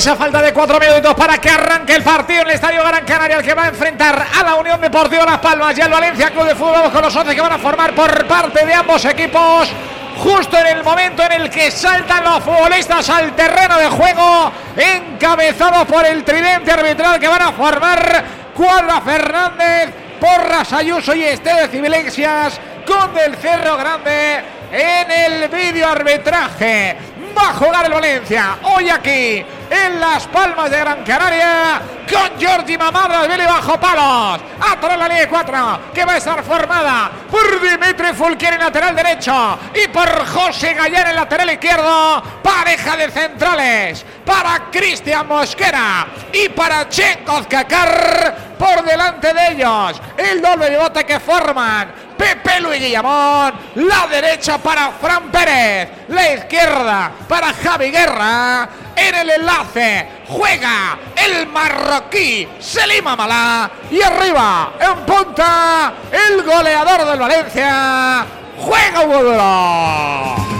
Pues a falta de cuatro minutos para que arranque el partido en el Estadio Gran Canaria, el que va a enfrentar a la Unión Deportiva Las Palmas y al Valencia Club de Fútbol. Vamos con los 11 que van a formar por parte de ambos equipos. Justo en el momento en el que saltan los futbolistas al terreno de juego, encabezados por el tridente arbitral que van a formar Cuadra Fernández, Porras Ayuso y Esteve Civilexias con del Cerro Grande en el vídeo arbitraje. Va a jugar el Valencia hoy aquí en Las Palmas de Gran Canaria con Jordi Mamadra de bajo palos. Atrás la línea 4 que va a estar formada por Dimitri Fulquier en lateral derecho y por José Gallar en lateral izquierdo. Pareja de centrales para Cristian Mosquera y para Chenkov Kakar por delante de ellos. El doble bote que forman Pepe Luis Guillamón. La derecha para Fran Pérez. La izquierda para Javi Guerra. En el enlace juega el marroquí Selima Malá. Y arriba, en punta, el goleador del Valencia. Juega Hugo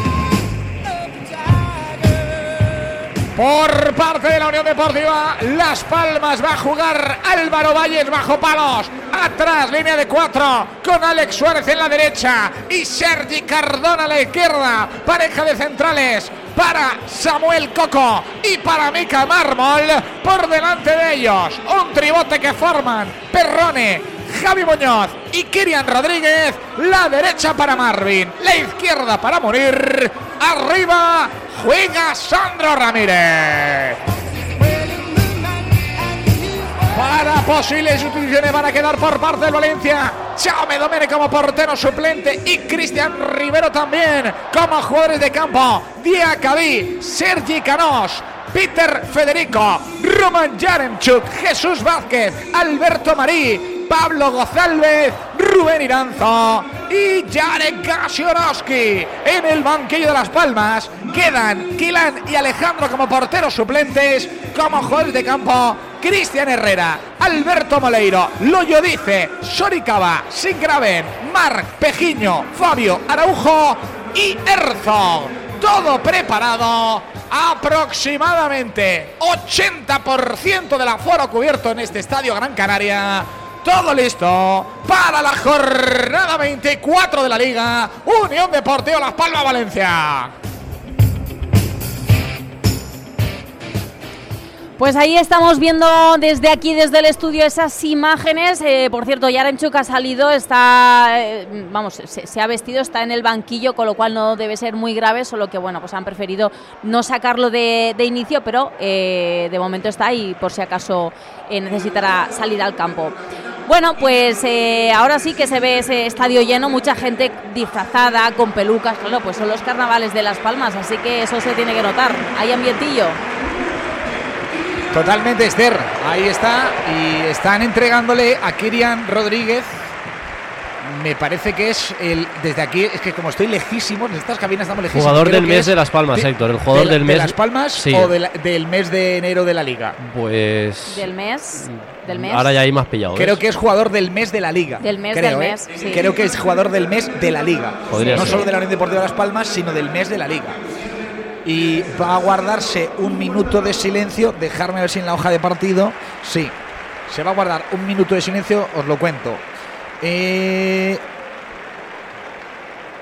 por parte de la Unión Deportiva Las Palmas va a jugar Álvaro Valles bajo palos atrás línea de cuatro con Alex Suárez en la derecha y Sergi Cardona a la izquierda pareja de centrales para Samuel Coco y para Mica Mármol por delante de ellos un tribote que forman Perrone Javi Muñoz y Kirian Rodríguez. La derecha para Marvin, la izquierda para morir. Arriba juega Sandro Ramírez. Para posibles sustituciones van a quedar por parte del Valencia. Chaume Domene como portero suplente y Cristian Rivero también como jugadores de campo. Diacabí, Sergi Canós, Peter Federico, Roman Yaremchuk, Jesús Vázquez, Alberto Marí, Pablo Gozalvez, Rubén Iranzo y Jarek Gasionoski. En el banquillo de Las Palmas quedan Kilan y Alejandro como porteros suplentes, como jugadores de campo. Cristian Herrera, Alberto Moleiro, Loyo Dice, Soricaba, Singraven, Marc Pejiño, Fabio Araujo y Herzog. Todo preparado aproximadamente 80% del aforo cubierto en este estadio Gran Canaria todo listo para la jornada 24 de la Liga. Unión Deportiva Las Palmas Valencia. Pues ahí estamos viendo desde aquí, desde el estudio, esas imágenes. Eh, por cierto, Yarenchuk ha salido, está, eh, vamos, se, ha vestido, está en el banquillo, con lo cual no debe ser muy grave, solo que bueno, pues han preferido no sacarlo de, inicio, pero eh, de momento está ahí, por si acaso necesitará salir al campo. Bueno, pues eh, ahora sí que se ve ese estadio lleno, mucha gente disfrazada, con pelucas, claro, pues son los carnavales de Las Palmas, así que eso se tiene que notar. Hay ambientillo. Totalmente, Esther. Ahí está. Y están entregándole a Kirian Rodríguez. Me parece que es el desde aquí es que como estoy lejísimos en estas cabinas estamos lejísimos jugador del mes de Las Palmas Héctor el jugador del mes de Las Palmas o del mes de enero de la liga. Pues del mes del mes. ahora ya hay más pillado creo que es jugador del mes de la liga del mes creo, del ¿eh? mes creo que es jugador del mes de la liga. No solo de la Unión Deportiva de Las Palmas sino del mes de la liga y va a guardarse un minuto de silencio dejarme ver si en la hoja de partido sí se va a guardar un minuto de silencio os lo cuento eh,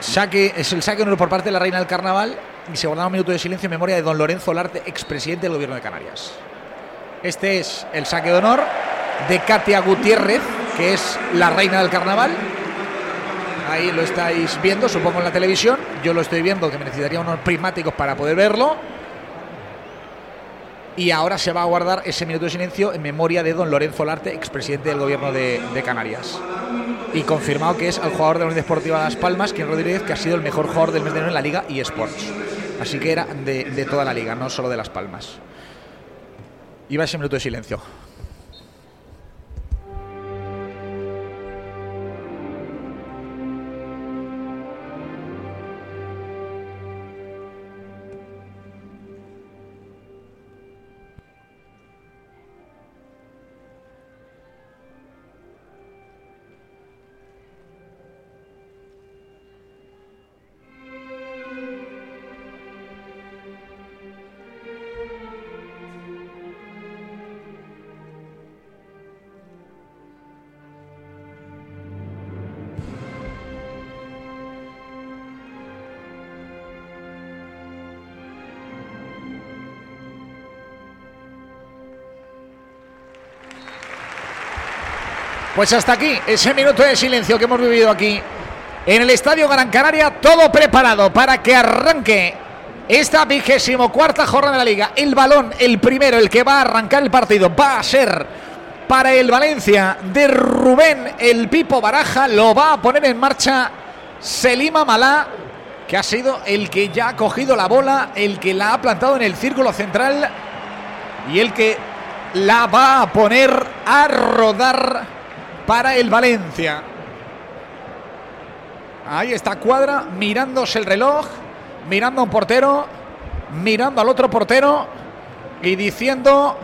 saque, es el saque por parte de la Reina del Carnaval y se guarda un minuto de silencio en memoria de don Lorenzo Larte, expresidente del gobierno de Canarias. Este es el saque de honor de Katia Gutiérrez, que es la Reina del Carnaval. Ahí lo estáis viendo, supongo en la televisión. Yo lo estoy viendo, que me necesitaría unos prismáticos para poder verlo y ahora se va a guardar ese minuto de silencio en memoria de don Lorenzo Larte, expresidente del gobierno de, Canarias. Y confirmado que es el jugador de la Unión Deportiva Las Palmas, quien Rodríguez, que ha sido el mejor jugador del mes de enero en la Liga y Sports. Así que era de, toda la liga, no solo de Las Palmas. Va ese minuto de silencio. Pues hasta aquí ese minuto de silencio que hemos vivido aquí en el Estadio Gran Canaria, todo preparado para que arranque esta vigésimo cuarta jornada de la liga. El balón, el primero, el que va a arrancar el partido, va a ser para el Valencia de Rubén el Pipo Baraja. Lo va a poner en marcha Selima Malá, que ha sido el que ya ha cogido la bola, el que la ha plantado en el círculo central y el que la va a poner a rodar para el Valencia. Ahí está Cuadra mirándose el reloj, mirando a un portero, mirando al otro portero y diciendo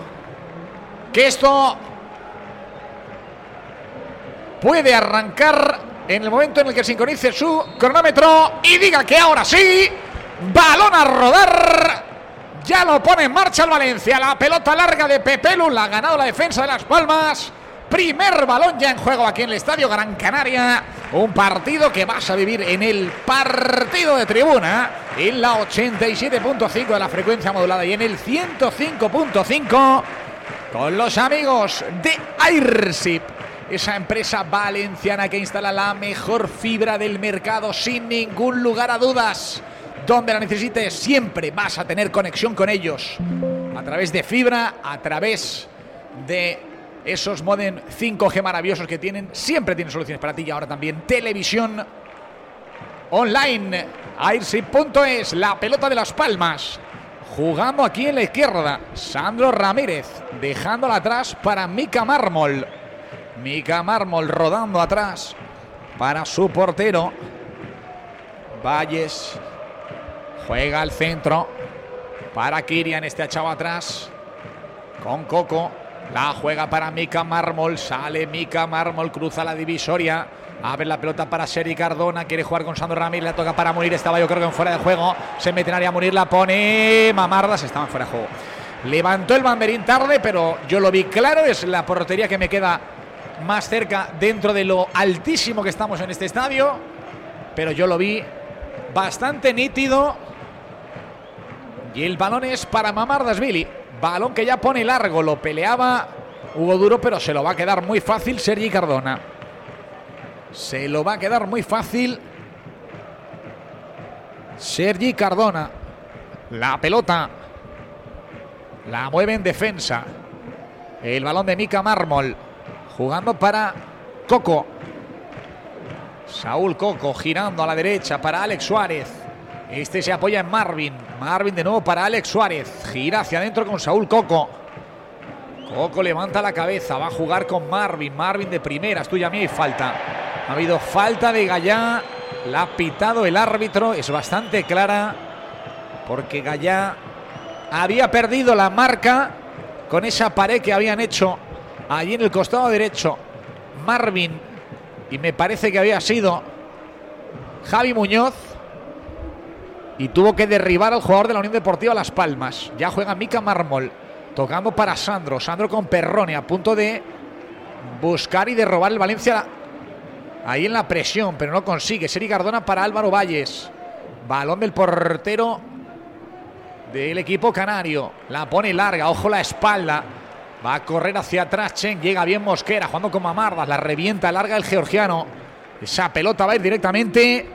que esto puede arrancar en el momento en el que sincronice su cronómetro y diga que ahora sí, balón a rodar. Ya lo pone en marcha el Valencia. La pelota larga de Pepelu la ha ganado la defensa de Las Palmas. Primer balón ya en juego aquí en el Estadio Gran Canaria. Un partido que vas a vivir en el partido de tribuna. En la 87.5 de la frecuencia modulada y en el 105.5 con los amigos de Airsip. Esa empresa valenciana que instala la mejor fibra del mercado sin ningún lugar a dudas. Donde la necesites siempre vas a tener conexión con ellos. A través de fibra, a través de esos modem 5G maravillosos que tienen. Siempre tienen soluciones para ti y ahora también televisión online. Airship.es, la pelota de las palmas. Jugando aquí en la izquierda. Sandro Ramírez, dejándola atrás para Mica Mármol. Mica Mármol rodando atrás para su portero. Valles juega al centro para Kirian, este echado atrás con Coco. La juega para Mica Mármol. Sale Mica Mármol. Cruza la divisoria. Abre la pelota para Seri Cardona. Quiere jugar con Sandro Ramírez. La toca para Munir. Estaba yo creo que en fuera de juego. Se mete en área Munir. La pone. Mamardas. Estaban fuera de juego. Levantó el banderín tarde, pero yo lo vi claro. Es la portería que me queda más cerca dentro de lo altísimo que estamos en este estadio. Pero yo lo vi bastante nítido. Y el balón es para Mamardas Billy. Balón que ya pone largo, lo peleaba Hugo Duro, pero se lo va a quedar muy fácil Sergi Cardona. Se lo va a quedar muy fácil Sergi Cardona. La pelota la mueve en defensa. El balón de Mica Mármol jugando para Coco. Saúl Coco girando a la derecha para Alex Suárez. Este se apoya en Marvin. Marvin de nuevo para Alex Suárez. Gira hacia adentro con Saúl Coco. Coco levanta la cabeza. Va a jugar con Marvin. Marvin de primeras. Tuya mía y falta. Ha habido falta de Gallá. La ha pitado el árbitro. Es bastante clara. Porque Gallá había perdido la marca con esa pared que habían hecho allí en el costado derecho. Marvin. Y me parece que había sido Javi Muñoz y tuvo que derribar al jugador de la Unión Deportiva Las Palmas. Ya juega Mica Mármol, tocando para Sandro. Sandro con Perrone, a punto de buscar y de robar el Valencia ahí en la presión, pero no consigue. Seri Cardona para Álvaro Valles. Balón del portero del equipo canario. La pone larga, ojo la espalda. Va a correr hacia atrás Chen, llega bien Mosquera, jugando con Mamardas, la revienta larga el georgiano. Esa pelota va a ir directamente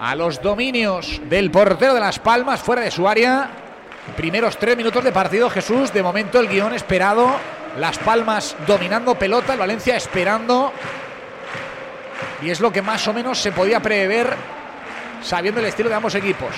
a los dominios del portero de Las Palmas fuera de su área. Primeros tres minutos de partido, Jesús. De momento el guion esperado. Las Palmas dominando pelota, el Valencia esperando. Y es lo que más o menos se podía prever sabiendo el estilo de ambos equipos.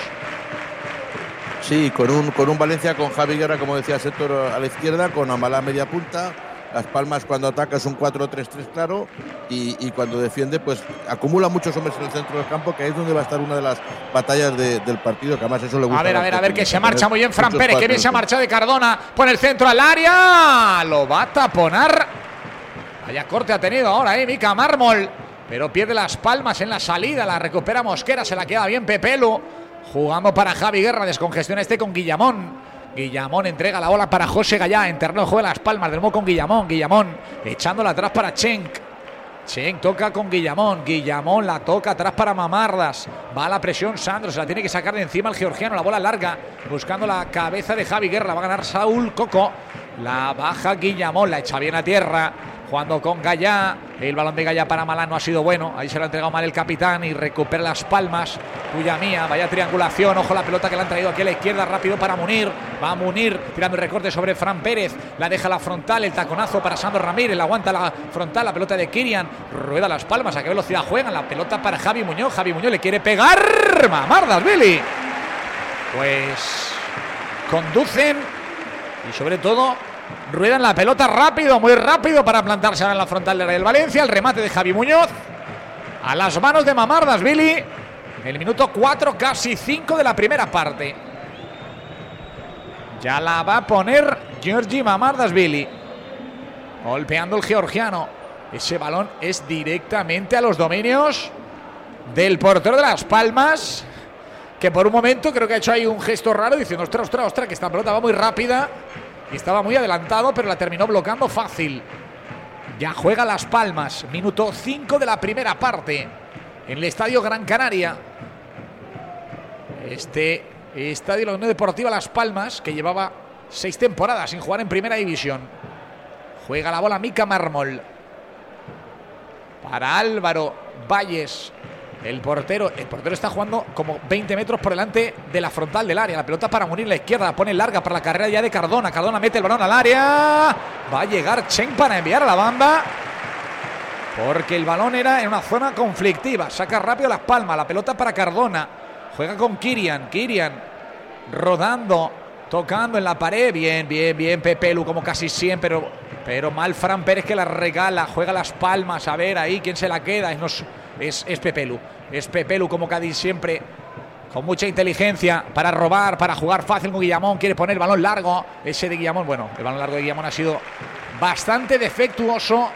Sí, con un, con un Valencia con Javi Guerra, como decía Sector, a la izquierda, con Amalá media punta. Las Palmas cuando ataca es un 4-3-3 claro y, y, cuando defiende pues acumula muchos hombres en el centro del campo que ahí es donde va a estar una de las batallas de, del partido que además eso le gusta. A ver, a ver, a ver que se marcha muy bien Fran Pérez, que bien se ha marchado de Cardona, pone el centro al área, lo va a taponar. Vaya corte ha tenido ahora, eh, Mica Mármol, pero pierde las palmas en la salida, la recupera Mosquera, se la queda bien Pepelu, jugando para Javi Guerra, descongestiona este con Guillamón. Guillamón entrega la bola para José Gallá. En de las palmas. De nuevo con Guillamón. Guillamón echándola atrás para Chenk. Chenk toca con Guillamón. Guillamón la toca atrás para Mamardas. Va a la presión Sandro. Se la tiene que sacar de encima el georgiano. La bola larga. Buscando la cabeza de Javi Guerra. Va a ganar Saúl Coco. La baja Guillamón. La echa bien a tierra jugando con Gallá. El balón de Gallá para Malán no ha sido bueno. Ahí se lo ha entregado mal el capitán y recupera las palmas. Tuya mía, vaya triangulación. Ojo la pelota que le han traído aquí a la izquierda rápido para Munir. Va Munir tirando el recorte sobre Fran Pérez. La deja la frontal. El taconazo para Sandro Ramírez. La aguanta la frontal. La pelota de Kirian. Rueda las palmas. A qué velocidad juegan. La pelota para Javi Muñoz. Javi Muñoz le quiere pegar. Mamardas, Billy. Pues conducen y sobre todo Ruedan la pelota rápido, muy rápido para plantarse ahora en la frontal de Real Valencia. El remate de Javi Muñoz. A las manos de Mamardas, Billy. El minuto 4, casi 5 de la primera parte. Ya la va a poner Georgi Mamardas, Billy. Golpeando el georgiano. Ese balón es directamente a los dominios del portero de Las Palmas. Que por un momento creo que ha hecho ahí un gesto raro diciendo, ostras, ostras, ostras, que esta pelota va muy rápida. Estaba muy adelantado, pero la terminó bloqueando fácil. Ya juega Las Palmas. Minuto 5 de la primera parte. En el Estadio Gran Canaria. Este Estadio de la Unión Deportiva Las Palmas, que llevaba seis temporadas sin jugar en Primera División. Juega la bola Mica Mármol. Para Álvaro Valles. El portero, el portero está jugando como 20 metros por delante de la frontal del área. La pelota para Munir la izquierda, la pone larga para la carrera ya de Cardona. Cardona mete el balón al área. Va a llegar Chen para enviar a la banda. Porque el balón era en una zona conflictiva. Saca rápido las palmas. La pelota para Cardona. Juega con Kirian. Kirian rodando, tocando en la pared. Bien, bien, bien. Pepelu como casi siempre. Pero, pero mal Fran Pérez que la regala. Juega las palmas. A ver ahí quién se la queda. Es, es, es Pepelu. Es Pepelu como Cádiz siempre. Con mucha inteligencia para robar, para jugar fácil con Guillamón. Quiere poner el balón largo. Ese de Guillamón, bueno, el balón largo de Guillamón ha sido bastante defectuoso.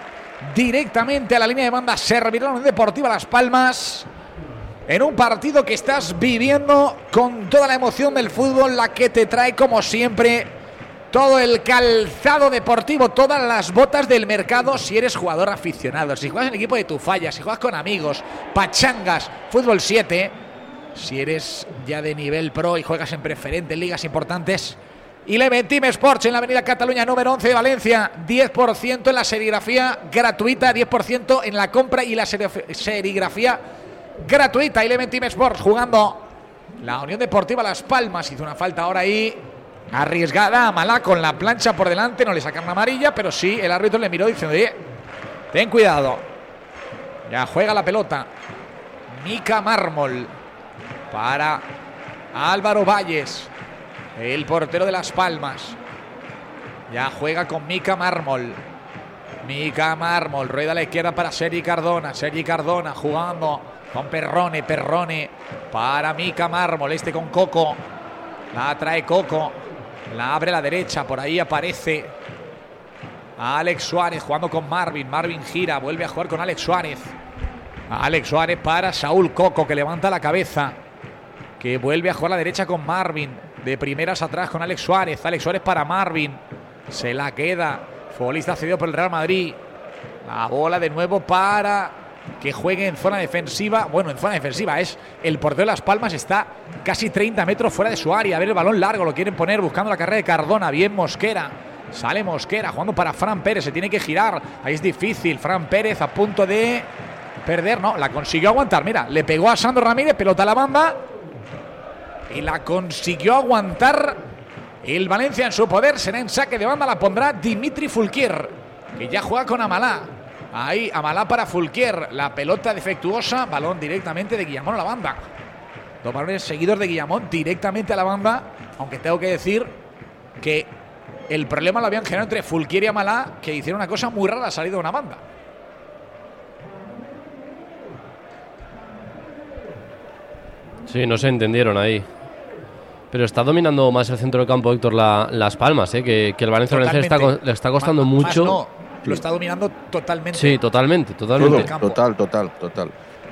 Directamente a la línea de banda servirá la Deportiva Las Palmas. En un partido que estás viviendo con toda la emoción del fútbol, la que te trae como siempre todo el calzado deportivo, todas las botas del mercado si eres jugador aficionado, si juegas en equipo de tu falla, si juegas con amigos, pachangas, fútbol 7, si eres ya de nivel pro y juegas en preferente, ligas importantes. Y Leven Team Sports en la Avenida Cataluña número 11 de Valencia, 10% en la serigrafía gratuita, 10% en la compra y la serigrafía gratuita. Y Leven Team Sports jugando la Unión Deportiva Las Palmas, hizo una falta ahora ahí arriesgada a Malá con la plancha por delante, no le sacan una amarilla, pero sí el árbitro le miró diciendo, oye, ten cuidado. Ya juega la pelota. Mica Mármol para Álvaro Valles, el portero de Las Palmas. Ya juega con Mica Mármol. Mica Mármol, rueda a la izquierda para Sergi Cardona. Sergi Cardona jugando con Perrone, Perrone para Mica Mármol. Este con Coco. La trae Coco. La abre la derecha, por ahí aparece Alex Suárez jugando con Marvin. Marvin gira, vuelve a jugar con Alex Suárez. Alex Suárez para Saúl Coco que levanta la cabeza. Que vuelve a jugar a la derecha con Marvin. De primeras atrás con Alex Suárez. Alex Suárez para Marvin. Se la queda. Futbolista cedido por el Real Madrid. La bola de nuevo para que juegue en zona defensiva. Bueno, en zona defensiva es el portero de Las Palmas. Está casi 30 metros fuera de su área. A ver el balón largo. Lo quieren poner buscando la carrera de Cardona. Bien Mosquera. Sale Mosquera jugando para Fran Pérez. Se tiene que girar. Ahí es difícil. Fran Pérez a punto de perder. No, la consiguió aguantar. Mira, le pegó a Sandro Ramírez. Pelota a la banda. Y la consiguió aguantar. El Valencia en su poder será en saque de banda. La pondrá Dimitri Fulquier. Que ya juega con Amalá. Ahí, Amalá para Fulquier. La pelota defectuosa. Balón directamente de Guillamón a la banda. Dos balones seguidos de Guillamón directamente a la banda. Aunque tengo que decir que el problema lo habían generado entre Fulquier y Amalá, que hicieron una cosa muy rara, salido una banda. Sí, no se entendieron ahí. Pero está dominando más el centro del campo, Héctor, la- Las Palmas, ¿eh? que, que el Valencia le está, le está costando Más- más mucho. no, lo está dominando totalmente. Sí, totalmente, totalmente. Todo. Total, total, total.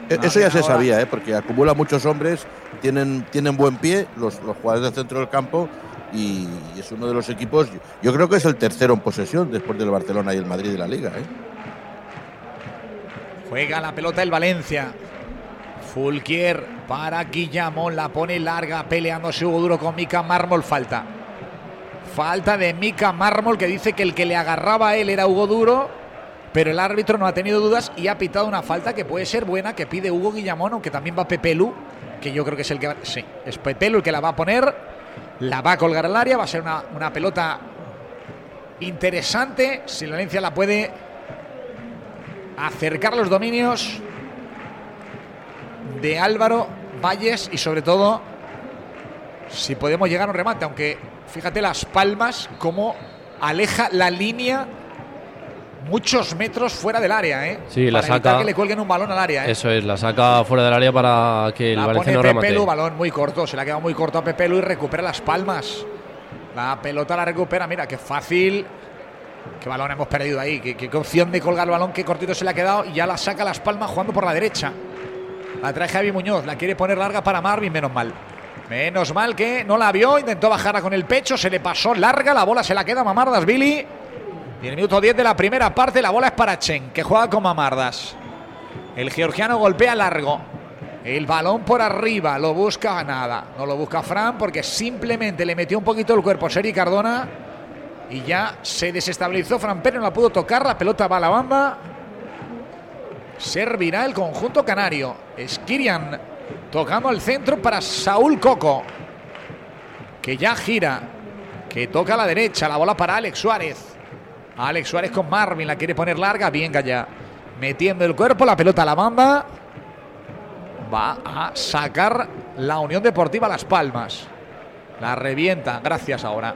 E- Eso ya se ahora- sabía, ¿eh? porque acumula muchos hombres, tienen, tienen buen pie los, los jugadores del centro del campo y es uno de los equipos, yo creo que es el tercero en posesión después del Barcelona y el Madrid de la liga. ¿eh? Juega la pelota el Valencia. Fulquier para Guillamón, la pone larga, peleándose Hugo Duro con Mika Mármol, falta. Falta de Mika Mármol que dice que el que le agarraba a él era Hugo Duro, pero el árbitro no ha tenido dudas y ha pitado una falta que puede ser buena, que pide Hugo Guillamón, aunque también va Pepelu, que yo creo que es el que va. Sí, es Pepelu el que la va a poner, la va a colgar al área, va a ser una, una pelota interesante. Si la Valencia la puede acercar los dominios de Álvaro Valles y sobre todo si podemos llegar a un remate, aunque fíjate las palmas como aleja la línea muchos metros fuera del área, ¿eh? Sí, la Para saca- que le cuelguen un balón al área, ¿eh? Eso es, la saca fuera del área para que el La Valencia pone remate. Pepelu, balón muy corto, se le ha quedado muy corto a Pepelu y recupera las palmas. La pelota la recupera, mira, qué fácil. Qué balón hemos perdido ahí, qué, qué- qué opción de colgar el balón, qué cortito se le ha quedado y ya la saca las palmas jugando por la derecha. La trae Javi Muñoz, la quiere poner larga para Marvin, menos mal. Menos mal que no la vio, intentó bajarla con el pecho, se le pasó larga, la bola se la queda Mamardas Billy. Y en el minuto 10 de la primera parte la bola es para Chen, que juega con Mamardas. El georgiano golpea largo. El balón por arriba, lo busca nada. No lo busca Fran porque simplemente le metió un poquito el cuerpo Seri Cardona y ya se desestabilizó. Fran Pérez no la pudo tocar, la pelota va a la banda. Servirá el conjunto canario. Skirian tocando al centro para Saúl Coco, que ya gira, que toca a la derecha, la bola para Alex Suárez. Alex Suárez con Marvin, la quiere poner larga, bien ya Metiendo el cuerpo, la pelota a la banda. Va a sacar la Unión Deportiva Las Palmas. La revienta, gracias ahora.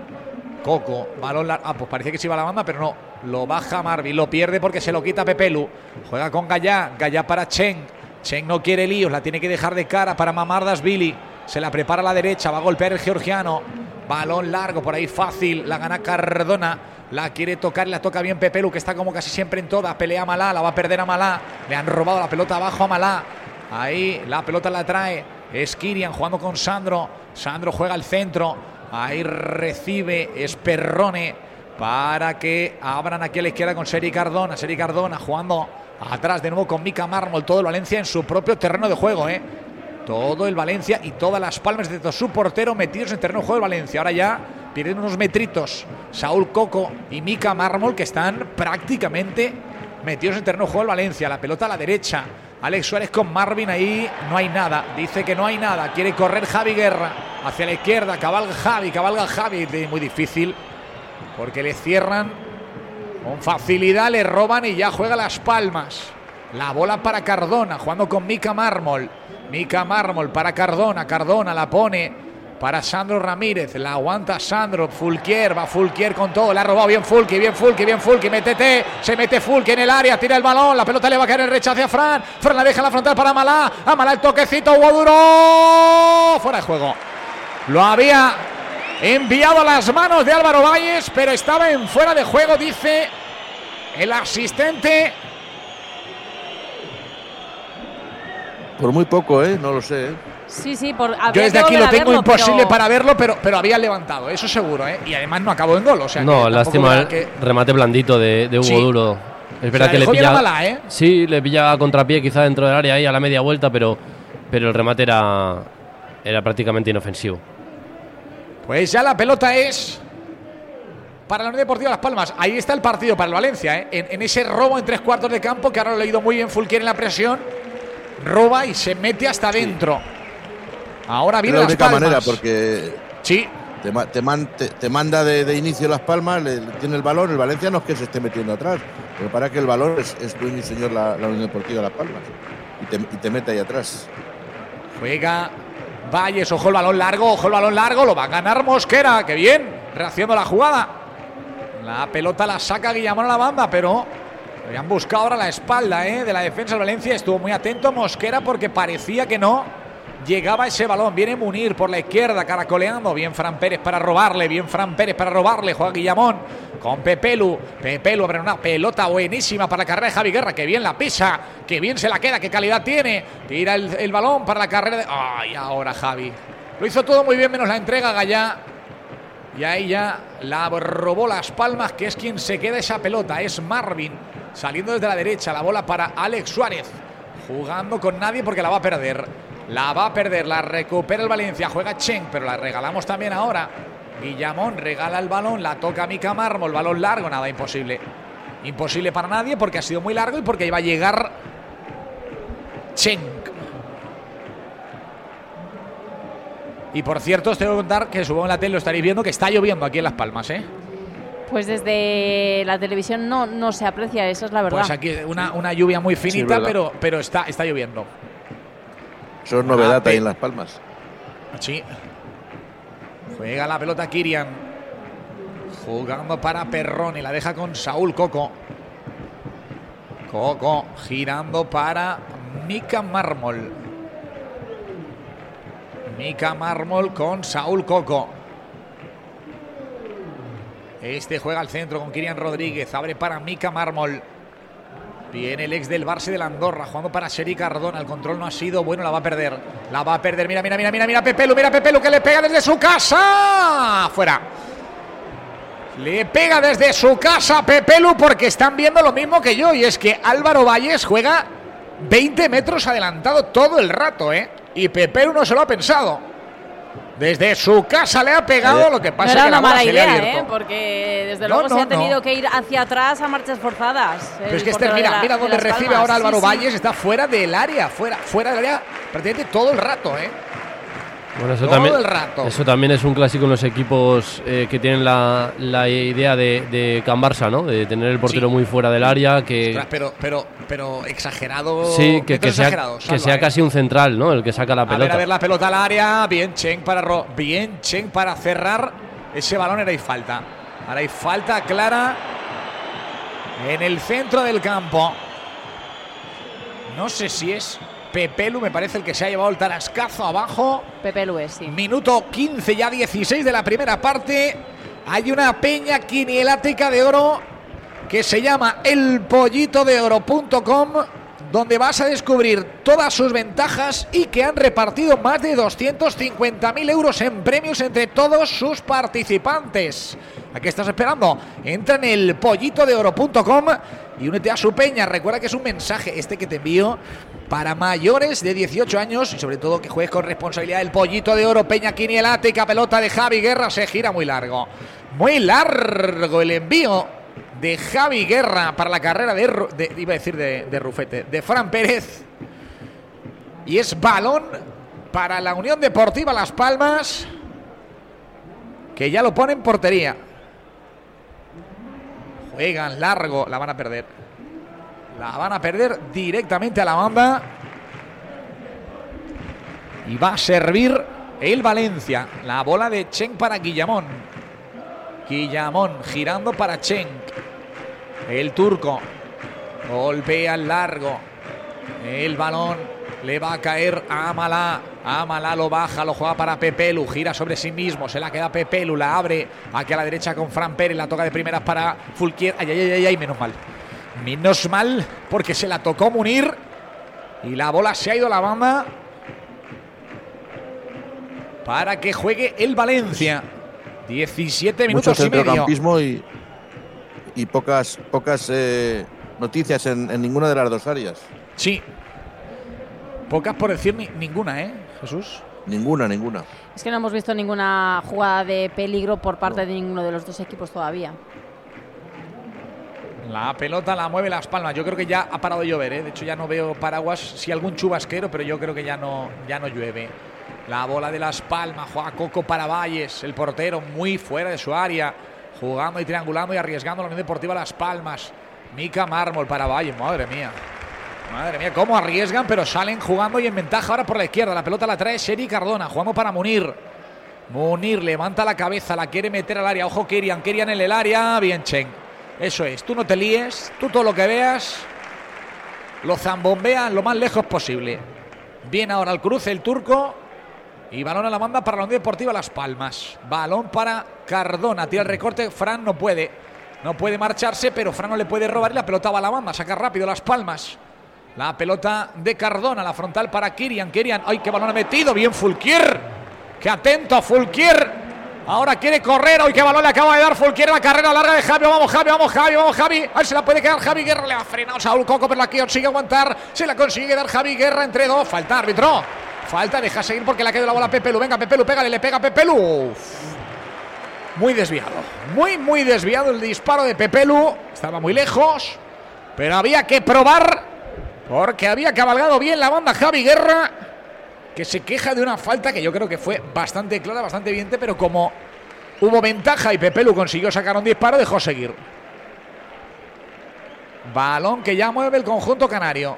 Coco, balón lar- Ah, pues parece que se iba a la banda, pero no. Lo baja Marvin, lo pierde porque se lo quita Pepelu. Juega con Gallá, Gallá para Chen. Chen no quiere líos, la tiene que dejar de cara para Mamardas Billy. Se la prepara a la derecha, va a golpear el georgiano. Balón largo, por ahí fácil, la gana Cardona. La quiere tocar, la toca bien Pepelu, que está como casi siempre en todas. Pelea a Malá, la va a perder a Malá. Le han robado la pelota abajo a Malá. Ahí la pelota la trae Skirian jugando con Sandro. Sandro juega al centro. Ahí recibe Esperrone para que abran aquí a la izquierda con Seri Cardona. Seri Cardona jugando atrás de nuevo con Mica Mármol. Todo el Valencia en su propio terreno de juego, ¿eh? Todo el Valencia y todas las palmas de su portero metidos en terreno de juego del Valencia. Ahora ya pierden unos metritos Saúl Coco y Mica Mármol que están prácticamente metidos en terreno de juego del Valencia. La pelota a la derecha. Alex Suárez con Marvin ahí. No hay nada. Dice que no hay nada. Quiere correr Javi Guerra hacia la izquierda. Cabalga Javi, cabalga Javi. Muy difícil porque le cierran con facilidad. Le roban y ya juega las palmas. La bola para Cardona, jugando con Mica Mármol. Mica Mármol para Cardona. Cardona la pone para Sandro Ramírez. La aguanta Sandro. Fulquier, va Fulquier con todo. Le ha robado bien Fulqui, bien Fulqui, bien Fulqui. Métete. Se mete Fulqui en el área. Tira el balón. La pelota le va a caer en rechazo a Fran. Fran la deja en la frontal para Malá. A Malá el toquecito. Hugo duro. Fuera de juego. Lo había enviado a las manos de Álvaro Valles, pero estaba en fuera de juego, dice el asistente. Por muy poco, ¿eh? No lo sé. ¿eh? Sí, sí, por, Yo desde aquí lo a tengo verlo, imposible pero- para verlo, pero, pero había levantado, eso seguro, ¿eh? Y además no acabó en gol, o sea. No, lástima que- remate blandito de, de Hugo Sí. Duro. Es verdad que le pilla. ¿eh? Sí, le pilla a contrapié quizá dentro del área ahí a la media vuelta, pero, pero el remate era, era prácticamente inofensivo. Pues ya la pelota es para la Unión Deportiva Las Palmas. Ahí está el partido para el Valencia, ¿eh? en, en ese robo en tres cuartos de campo, que ahora lo ha leído muy bien Fulquier en la presión. Roba y se mete hasta adentro. Ahora viene la única Palmas. manera, porque Sí, te, ma- te man- te- te manda de, de inicio las palmas, le, le tiene el balón. El Valencia no es que se esté metiendo atrás, pero para que el balón es, es dueño y señor la, la Unión Deportiva Las Palmas. Y te, y te mete ahí atrás. Juega Valles, ojo el balón largo, ojo el balón largo, lo va a ganar Mosquera, que bien, reaccionando la jugada. La pelota la saca Guillamón a la banda, pero habían buscado ahora la espalda ¿eh? de la defensa de Valencia. Estuvo muy atento Mosquera porque parecía que no llegaba ese balón. Viene Munir por la izquierda, caracoleando. Bien Fran Pérez para robarle, bien Fran Pérez para robarle. Juega Guillamón con Pepelu. Pepelu abre una pelota buenísima para la carrera de Javi Guerra. Que bien la pisa, que bien se la queda, qué calidad tiene. Tira el, balón para la carrera de. ¡Ay, ahora Javi! Lo hizo todo muy bien, menos la entrega Gallá. Y ahí ya la robó las palmas, que es quien se queda esa pelota. Es Marvin saliendo desde la derecha. La bola para Alex Suárez. Jugando con nadie porque la va a perder. La va a perder, la recupera el Valencia. Juega Chen, pero la regalamos también ahora. Guillamón regala el balón, la toca Mica Mármol, balón largo, nada, imposible. Imposible para nadie porque ha sido muy largo y porque iba a llegar Chen. Y por cierto, os tengo que contar que supongo en la tele lo estaréis viendo que está lloviendo aquí en Las Palmas, ¿eh? Pues desde la televisión no, no se aprecia, esa es la verdad. Pues aquí una, una lluvia muy finita, pero, pero está, está lloviendo. Eso es novedad ahí en Las Palmas. Sí. Juega la pelota Kirian. Jugando para Perroni. La deja con Saúl Coco. Coco girando para Mika Mármol. Mika Mármol con Saúl Coco. Este juega al centro con Kirian Rodríguez. Abre para Mika Mármol. Viene el ex del Barça de la Andorra jugando para Seri Cardona. El control no ha sido bueno, la va a perder. La va a perder. Mira, mira, mira, mira, mira Pepelu, mira Pepelu que le pega desde su casa. Fuera. Le pega desde su casa Pepelu porque están viendo lo mismo que yo. Y es que Álvaro Valles juega 20 metros adelantado todo el rato, ¿eh? Y Pepelu no se lo ha pensado. Desde su casa le ha pegado, lo que pasa no es que la mala idea, ¿eh? porque desde luego se ha tenido que ir hacia atrás a marchas forzadas. Pero es que este, mira, mira dónde recibe ahora Álvaro Valles, está fuera del área, fuera, fuera del área prácticamente todo el rato, ¿eh? Bueno, eso también, Eso también es un clásico en los equipos eh, que tienen la, idea de, de Can Barça, ¿no? De tener el portero muy fuera del área. Que, pero, pero, pero exagerado. Sí, que, sea, que sea casi un central, ¿no? El que saca la pelota. A ver, a ver la pelota al área. Bien Chen para, bien Chen para cerrar ese balón. Era y falta. Ahora hay falta clara en el centro del campo. No sé si es Pepelu me parece el que se ha llevado el tarascazo abajo. Pepelu es, sí. Minuto 15, ya 16 de la primera parte. Hay una peña quinielática de oro que se llama elpollitodeoro.com donde vas a descubrir todas sus ventajas y que han repartido más de 250.000 euros en premios entre todos sus participantes. ¿A qué estás esperando? Entra en el pollitodeoro.com y únete a su peña. Recuerda que es un mensaje este que te envío para mayores de 18 años y sobre todo que juegues con responsabilidad el pollito de oro Peña Quinielática, pelota de Javi Guerra, se gira muy largo. Muy largo el envío de Javi Guerra para la carrera de, iba a decir de, de Rufete, de Fran Pérez. Y es balón para la Unión Deportiva Las Palmas, que ya lo pone en portería. Juegan largo, la van a perder. La van a perder directamente a la banda. Y va a servir el Valencia. La bola de Chen para Guillamón. Guillamón girando para Chen. El turco. Golpea al largo. El balón le va a caer a Amalá. Amalá lo baja, lo juega para Pepelu. Gira sobre sí mismo. Se la queda Pepelu. La abre aquí a la derecha con Fran Pérez. La toca de primeras para Fulquier. Ay, ay, ay, ay, menos mal. Menos mal porque se la tocó Munir. Y la bola se ha ido a la banda. Para que juegue el Valencia. 17 minutos Mucho y centrocampismo y, y pocas, pocas eh, noticias en, ninguna de las dos áreas. Sí. Pocas por decir ninguna, ¿eh, Jesús? Ninguna, ninguna. Es que no hemos visto ninguna jugada de peligro por parte de ninguno de los dos equipos todavía. La pelota la mueve Las Palmas. Yo creo que ya ha parado de llover. ¿eh? De hecho, ya no veo paraguas. Si algún chubasquero, pero yo creo que ya no, ya no llueve. La bola de Las Palmas. Juega Coco para Valles. El portero muy fuera de su área. Jugando y triangulando y arriesgando la Unión Deportiva Las Palmas. Mica Mármol para Valles. Madre mía. Madre mía, cómo arriesgan, pero salen jugando y en ventaja ahora por la izquierda. La pelota la trae Seri Cardona, jugando para Munir. Munir levanta la cabeza, la quiere meter al área. Ojo, Kirian, Kirian en el área. Bien, Chen. Eso es, tú no te líes, tú todo lo que veas lo zambombean lo más lejos posible. Bien ahora al cruce el turco. Y balón a la banda para la Unión Deportiva Las Palmas. Balón para Cardona. Tira el recorte. Fran no puede. No puede marcharse, pero Fran no le puede robar y la pelota va a la banda. Saca rápido Las Palmas. La pelota de Cardona, la frontal para Kirian. Kirian, ¡ay, qué balón ha metido! Bien Fulquier. ¡Qué atento a Fulquier! Ahora quiere correr. Hoy qué balón le acaba de dar Fulquier. La carrera larga de Javi. Vamos, Javi, vamos, Javi, vamos, Javi. A ver si la puede quedar Javi Guerra. Le ha frenado Saúl Coco, pero la que consigue aguantar. Se la consigue dar Javi Guerra entre dos. Falta, árbitro. Falta, deja seguir porque le ha quedado la bola a Pepelu. Venga, Pepelu, pégale, le pega a Pepelu. Muy desviado. Muy, muy desviado el disparo de Pepelu. Estaba muy lejos. Pero había que probar. Porque había cabalgado bien la banda Javi Guerra que se queja de una falta que yo creo que fue bastante clara, bastante evidente, pero como hubo ventaja y Pepelu consiguió sacar un disparo, dejó seguir. Balón que ya mueve el conjunto canario.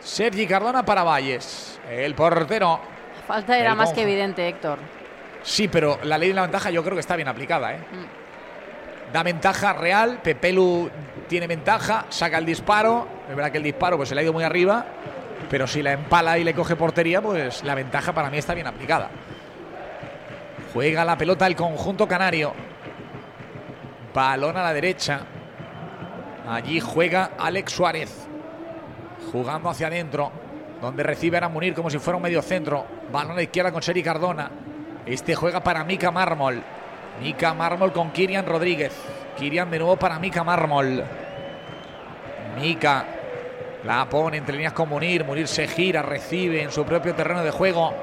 Sergi Cardona para Valles. El portero. La falta era más que evidente, Héctor. Sí, pero la ley de la ventaja yo creo que está bien aplicada. ¿eh? Mm. Da ventaja real. Pepelu tiene ventaja, saca el disparo. Es verdad que el disparo pues, se le ha ido muy arriba pero si la empala y le coge portería, pues la ventaja para mí está bien aplicada. Juega la pelota el conjunto canario. Balón a la derecha. Allí juega Alex Suárez. Jugando hacia adentro. Donde recibe a Munir como si fuera un medio centro. Balón a la izquierda con Seri Cardona. Este juega para Mica Mármol. Mica Mármol con Kirian Rodríguez. Kirian de nuevo para Mica Mármol. Mica la pone entre líneas con Munir. Munir se gira, recibe en su propio terreno de juego.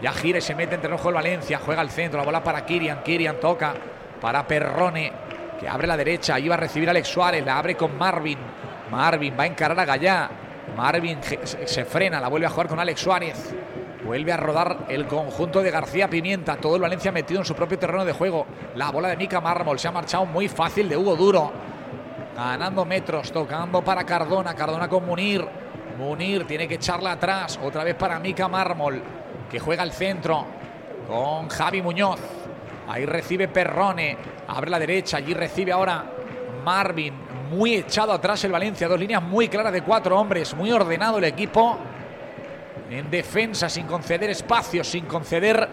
Ya gira y se mete entre el ojo Valencia. Juega al centro. La bola para Kirian. Kirian toca para Perrone. Que abre la derecha. Va a recibir Alex Suárez. La abre con Marvin. Marvin va a encarar a Gallá. Marvin se frena. La vuelve a jugar con Alex Suárez. Vuelve a rodar el conjunto de García Pimienta. Todo el Valencia metido en su propio terreno de juego. La bola de Mica Mármol. Se ha marchado muy fácil de Hugo Duro ganando metros, tocando para Cardona, Cardona con Munir. Munir tiene que echarla atrás, otra vez para Mica Mármol, que juega al centro con Javi Muñoz. Ahí recibe Perrone, abre la derecha, allí recibe ahora Marvin, muy echado atrás el Valencia, dos líneas muy claras de cuatro hombres, muy ordenado el equipo. En defensa, sin conceder espacios, sin conceder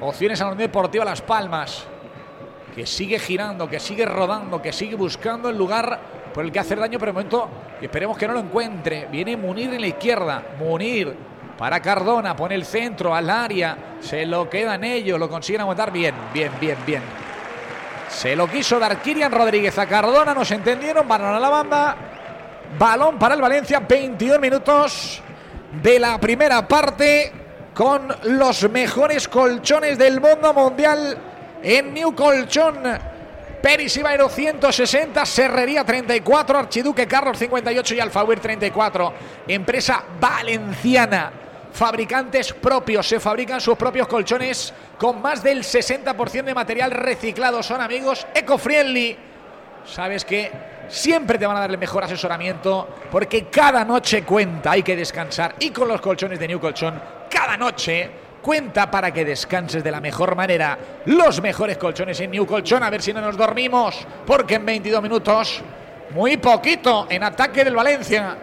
opciones a la Unión Deportiva Las Palmas que sigue girando, que sigue rodando, que sigue buscando el lugar por el que hacer daño, pero de momento esperemos que no lo encuentre. Viene Munir en la izquierda, Munir para Cardona, pone el centro al área, se lo quedan ellos, lo consiguen aguantar. Bien, bien, bien, bien. Se lo quiso dar Kirian Rodríguez a Cardona, nos entendieron, balón a la banda, balón para el Valencia, 22 minutos de la primera parte con los mejores colchones del mundo mundial en New Colchón. Peris Ibaero 160, Serrería 34, Archiduque Carlos 58 y Alfawir 34. Empresa valenciana. Fabricantes propios, se fabrican sus propios colchones con más del 60% de material reciclado. Son amigos eco-friendly. Sabes que siempre te van a dar el mejor asesoramiento porque cada noche cuenta, hay que descansar. Y con los colchones de New Colchón, cada noche cuenta para que descanses de la mejor manera. Los mejores colchones en New Colchón, a ver si no nos dormimos, porque en 22 minutos, muy poquito en ataque del Valencia.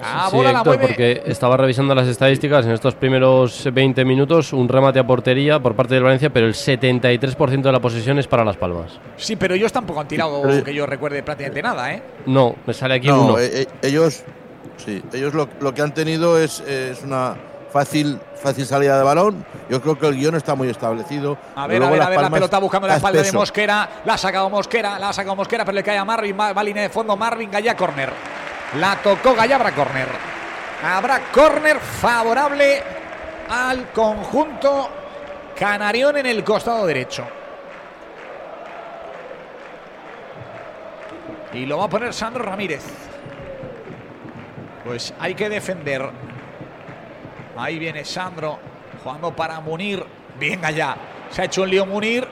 La bola la porque estaba revisando las estadísticas en estos primeros 20 minutos, un remate a portería por parte del Valencia, pero el 73% de la posesión es para Las Palmas. Sí, pero ellos tampoco han tirado que yo recuerde prácticamente nada, ¿eh? No, me sale aquí uno. Eh, eh, ellos, sí, ellos lo, lo, que han tenido es, es una fácil, fácil salida de balón. Yo creo que el guion está muy establecido. A ver, a ver, a ver, la pelota buscando la espalda de Mosquera. La ha sacado Mosquera, la ha sacado Mosquera, pero le cae a Marvin. Va, línea de fondo, Marvin, Gaya, corner. La tocó Gaya, habrá corner. Habrá corner favorable al conjunto Canarión en el costado derecho. Y lo va a poner Sandro Ramírez. Pues hay que defender Ahí viene Sandro jugando para Munir. Bien allá. Se ha hecho un lío Munir.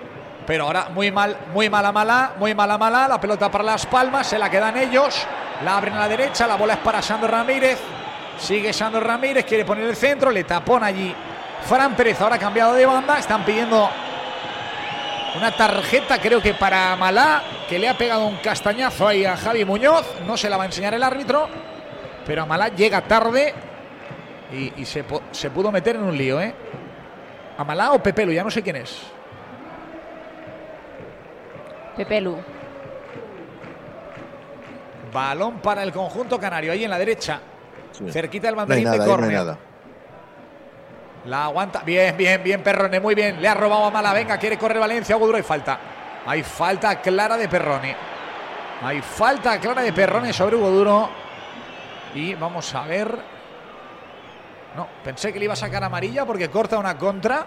Pero ahora muy mal, muy mala mala, muy mala mala. La pelota para las palmas, se la quedan ellos. La abren a la derecha, la bola es para Sandro Ramírez. Sigue Sandro Ramírez, quiere poner el centro, le tapón allí. Fran Pérez ahora ha cambiado de banda, están pidiendo una tarjeta, creo que para Malá, que le ha pegado un castañazo ahí a Javi Muñoz. No se la va a enseñar el árbitro, pero Malá llega tarde y, se, se, pudo meter en un lío, ¿eh? Amalá o Pepelu, ya no sé quién es. Pepelu. Balón para el conjunto canario, ahí en la derecha. Cerquita del banderín de córner. La aguanta. Bien, bien, bien, Perrone. Muy bien. Le ha robado a Mala. Venga, quiere correr Valencia. Hugo Duro. Hay falta. Hay falta clara de Perrone. Hay falta clara de Perrone sobre Hugo Duro. Y vamos a ver. No, pensé que le iba a sacar amarilla porque corta una contra.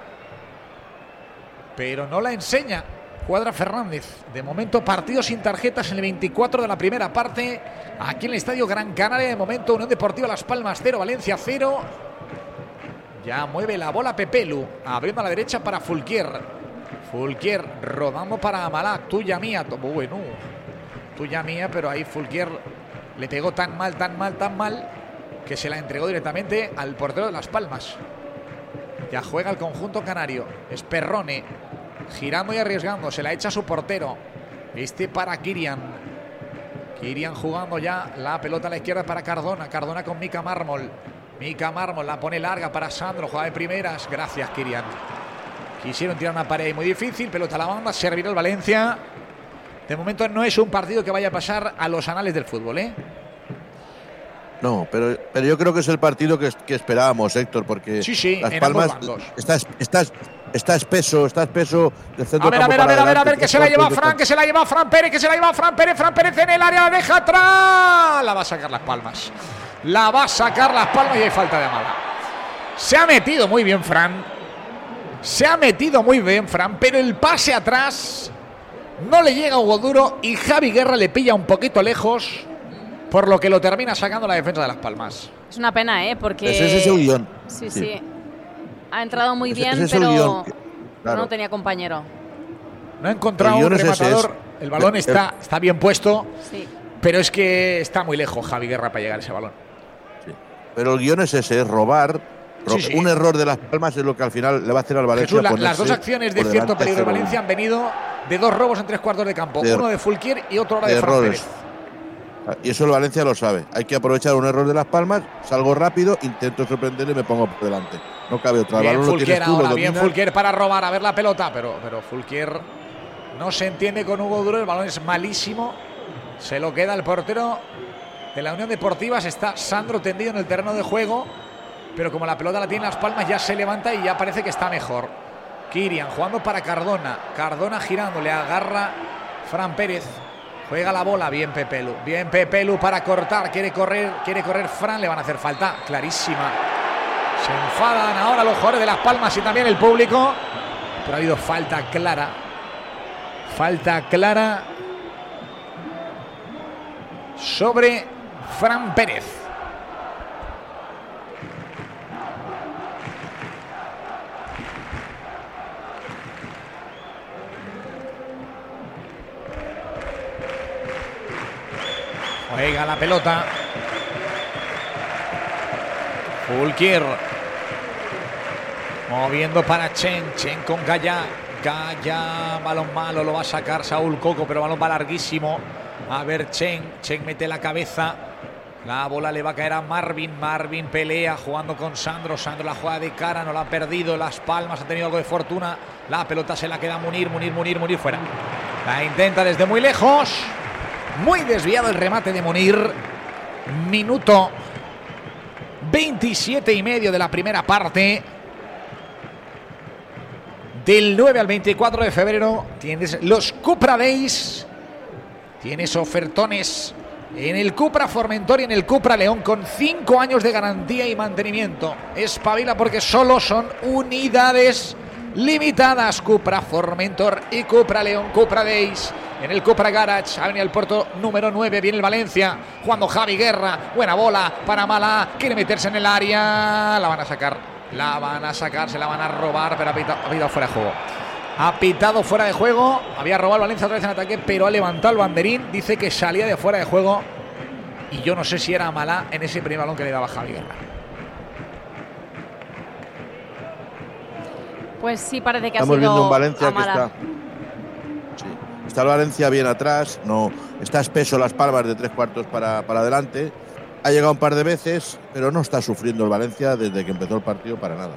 Pero no la enseña. Cuadra Fernández. De momento partido sin tarjetas en el 24 de la primera parte. Aquí en el Estadio Gran Canaria. De momento Unión Deportiva Las Palmas 0, Valencia 0. Ya mueve la bola Pepelu. Abriendo a la derecha para Fulquier. Fulquier rodando para Amalak. Tuya mía. Bueno. Tuya mía, pero ahí Fulquier le pegó tan mal, tan mal, tan mal que se la entregó directamente al portero de Las Palmas. Ya juega el conjunto canario. Es Perrone. Girando y arriesgando. Se la echa a su portero. Este para Kirian. Kirian jugando ya la pelota a la izquierda para Cardona. Cardona con Mica Mármol. Mica Mármol la pone larga para Sandro. Juega de primeras. Gracias, Kirian. Quisieron tirar una pared muy difícil. Pelota a la banda. Servirá el Valencia. De momento no es un partido que vaya a pasar a los anales del fútbol, ¿eh? No, pero, pero yo creo que es el partido que, esperábamos, Héctor, porque Las Palmas está, está, está espeso, está espeso del centro A ver, a ver, a ver, a ver, a ver, que se la lleva Fran, que se la lleva Fran Pérez, que se la lleva Fran Pérez, Fran Pérez en el área, la deja atrás. La va a sacar las palmas. La va a sacar las palmas y hay falta de mala. Se ha metido muy bien Fran. Se ha metido muy bien Fran, pero el pase atrás no le llega a Hugo Duro y Javi Guerra le pilla un poquito lejos por lo que lo termina sacando la defensa de Las Palmas. Es una pena, ¿eh? Porque... Ese es guion. Sí, sí, Ha entrado muy bien, pero no tenía compañero. No ha encontrado un rematador. El balón está, está bien puesto, pero es que está muy lejos Javi Guerra para llegar a ese balón. Pero el guion es ese, es robar. Un error de Las Palmas es lo que al final le va a hacer al Valencia. las dos acciones de cierto peligro de Valencia han venido de dos robos en tres cuartos de campo. Uno de Fulquier y otro ahora de, de Fran Pérez. Y eso el Valencia lo sabe. Hay que aprovechar un error de Las Palmas, salgo rápido, intento sorprenderle y me pongo por delante. No cabe otra. Bien Fulquier ahora, bien Fulquier para robar, a ver la pelota, pero, pero Fulquier no se entiende con Hugo Duro, el balón es malísimo. Se lo queda el portero de la Unión Deportiva, se está Sandro tendido en el terreno de juego, pero como la pelota la tiene Las Palmas, ya se levanta y ya parece que está mejor. Kirian jugando para Cardona, Cardona girando, le agarra Fran Pérez. Juega la bola, bien Pepelu. Bien Pepelu para cortar. Quiere correr, quiere correr Fran. Le van a hacer falta. Clarísima. Se enfadan ahora los jugadores de Las Palmas y también el público. Pero ha habido falta clara. Falta clara sobre Fran Pérez. Juega la pelota. Fulquier. Moviendo para Chen. Chen con Gaya. Gaya. Balón malo. Lo va a sacar Saúl Coco. Pero balón va larguísimo. A ver Chen. Chen mete la cabeza. La bola le va a caer a Marvin. Marvin pelea jugando con Sandro. Sandro la juega de cara. No la ha perdido. Las palmas ha tenido algo de fortuna. La pelota se la queda Munir. Munir, Munir, Munir fuera. La intenta desde muy lejos. Muy desviado el remate de Munir. Minuto 27 y medio de la primera parte. Del 9 al 24 de febrero tienes los Cupra Days. Tienes ofertones en el Cupra Formentor y en el Cupra León con 5 años de garantía y mantenimiento. Espabila porque solo son unidades limitadas. Cupra Formentor y Cupra León, Cupra Days en el Cupra Garage. Ha venido el puerto número 9. Viene el Valencia. Jugando Javi Guerra. Buena bola para Mala. Quiere meterse en el área. La van a sacar. La van a sacar. Se la van a robar. Pero ha pitado, fuera de juego. Ha pitado fuera de juego. Había robado el Valencia otra vez en ataque. Pero ha levantado el banderín. Dice que salía de fuera de juego. y yo no sé si era mala en ese primer balón que le daba Javi Guerra. Pues sí, parece que Estamos ha sido viendo un Valencia que está. Está el Valencia bien atrás, no está espeso las palmas de tres cuartos para, para adelante. Ha llegado un par de veces, pero no está sufriendo el Valencia desde que empezó el partido para nada.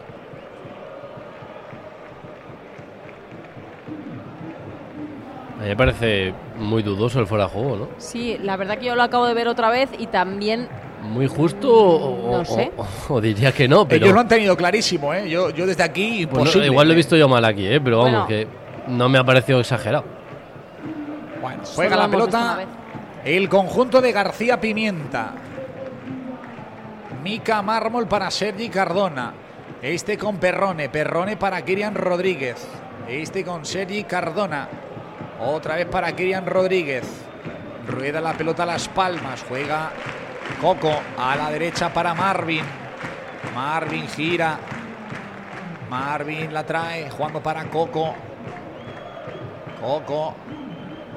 A mí me parece muy dudoso el fuera de juego, ¿no? Sí, la verdad que yo lo acabo de ver otra vez y también Muy justo o, No sé. o- o diría que no, pero Ellos lo han tenido clarísimo, ¿eh? Yo, yo desde aquí, Pues no, imposible. igual lo he visto yo mal aquí, ¿eh? pero vamos, Bueno. que no me ha parecido exagerado. Bueno, juega la pelota el conjunto de García Pimienta. Mica Mármol para Sergi Cardona. Este con Perrone. Perrone para Kirian Rodríguez. Este con Sergi Cardona. Otra vez para Kirian Rodríguez. Rueda la pelota a las palmas. Juega Coco a la derecha para Marvin. Marvin gira. Marvin la trae. Jugando para Coco. Coco.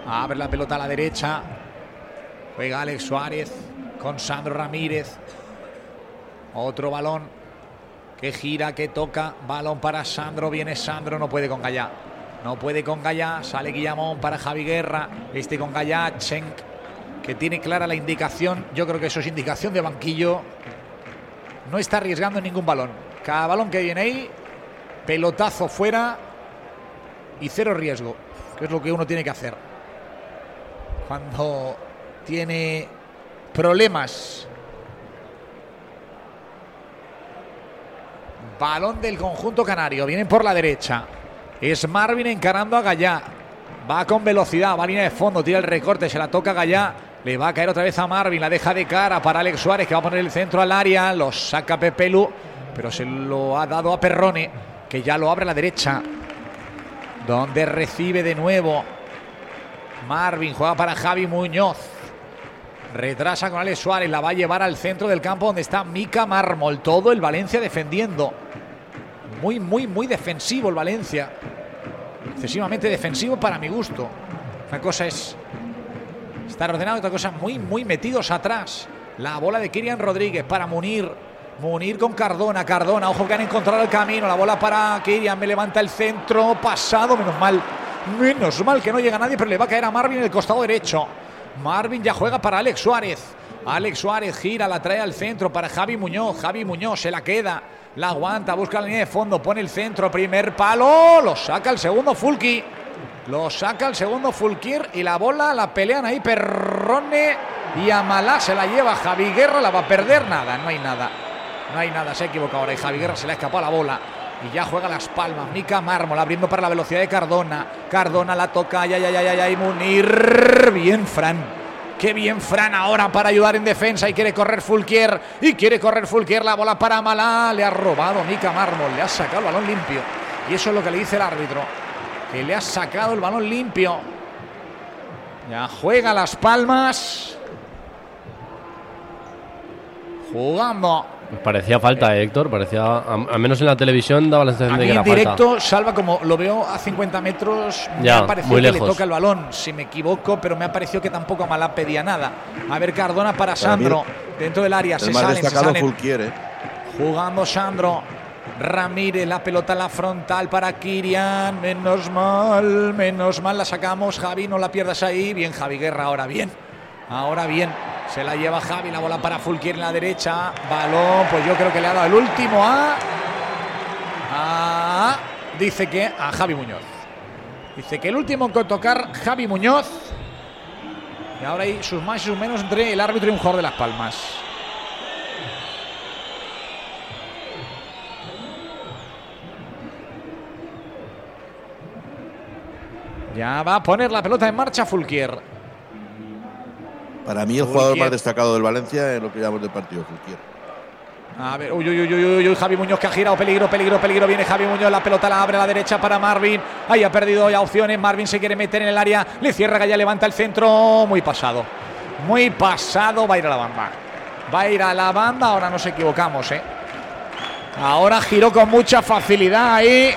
Abre la pelota a la derecha. Juega Alex Suárez con Sandro Ramírez. Otro balón que gira, que toca. Balón para Sandro. Viene Sandro, no puede con Gallá. No puede con Gallá. Sale Guillamón para Javi Guerra. Este con Gallá. Chenk, que tiene clara la indicación. Yo creo que eso es indicación de banquillo. No está arriesgando ningún balón. Cada balón que viene ahí, pelotazo fuera y cero riesgo, que es lo que uno tiene que hacer. Cuando tiene problemas. Balón del conjunto canario. Vienen por la derecha. Es Marvin encarando a Gallá. Va con velocidad, va a línea de fondo, tira el recorte, se la toca a Gallá. Le va a caer otra vez a Marvin, la deja de cara para Alex Suárez, que va a poner el centro al área. Lo saca Pepelu, pero se lo ha dado a Perrone, que ya lo abre a la derecha. Donde recibe de nuevo Marvin, juega para Javi Muñoz. Retrasa con Alex Suárez, la va a llevar al centro del campo donde está Mica Mármol. Todo el Valencia defendiendo. Muy, muy, muy defensivo el Valencia. Excesivamente defensivo para mi gusto. Una cosa es estar ordenado, otra cosa muy, muy metidos atrás. La bola de Kirian Rodríguez para Munir. Munir con Cardona, Cardona, ojo que han encontrado el camino. La bola para Kirian, me levanta el centro, pasado, menos mal. Menos mal que no llega nadie, pero le va a caer a Marvin en el costado derecho. Marvin ya juega para Alex Suárez. Alex Suárez gira, la trae al centro para Javi Muñoz. Javi Muñoz se la queda, la aguanta, busca la línea de fondo, pone el centro, primer palo, lo saca el segundo Fulki. Lo saca el segundo Fulkir y la bola la pelean ahí Perrone y Amalá se la lleva Javi Guerra, la va a perder nada, no hay nada. No hay nada, se ha equivocado ahora y Javi Guerra se le ha escapado la bola. Y ya juega las palmas. Mica Mármol abriendo para la velocidad de Cardona. Cardona la toca. Ya, ya, ya, ya, ya. Munir. Bien, Fran. Qué bien Fran ahora para ayudar en defensa y quiere correr Fulquier. Y quiere correr Fulquier. La bola para Malá. Le ha robado Mica Mármol. Le ha sacado el balón limpio. Y eso es lo que le dice el árbitro. Que le ha sacado el balón limpio. Ya juega las palmas. Jugando. Parecía falta, eh, Héctor. Parecía, al menos en la televisión daba la sensación A de que en era falta. directo, Salva, como lo veo a 50 metros, me Ya, ha parecido que le lejos. toca el balón. Si me equivoco, pero me ha parecido que tampoco Malá pedía nada. A ver, Cardona para Sandro, dentro del área. Se más salen, se destacado salen. Fulquier, ¿eh? Jugando Sandro. Ramírez, la pelota en la frontal para Kirian. Menos mal, menos mal la sacamos. Javi, no la pierdas ahí. Bien, Javi Guerra, ahora bien. Ahora bien. Se la lleva Javi, la bola para Fulquier en la derecha. Balón, pues yo creo que le ha dado el último a. a dice que a Javi Muñoz. Dice que el último en tocar Javi Muñoz. Y ahora hay sus más y sus menos entre el árbitro y un jugador de Las Palmas. Ya va a poner la pelota en marcha Fulquier. Para mí, el jugador más destacado del Valencia es lo que llamamos del partido, Fulquier. A ver, uy, uy, uy, uy, uy, uy, Javi Muñoz que ha girado, peligro, peligro, peligro. Viene Javi Muñoz, la pelota la abre a la derecha para Marvin. Ahí ha perdido ya opciones. Marvin se quiere meter en el área. Le cierra, ya levanta el centro. Muy pasado. Muy pasado. Va a ir a la banda. Va a ir a la banda. Ahora nos equivocamos, ¿eh? Ahora giró con mucha facilidad ahí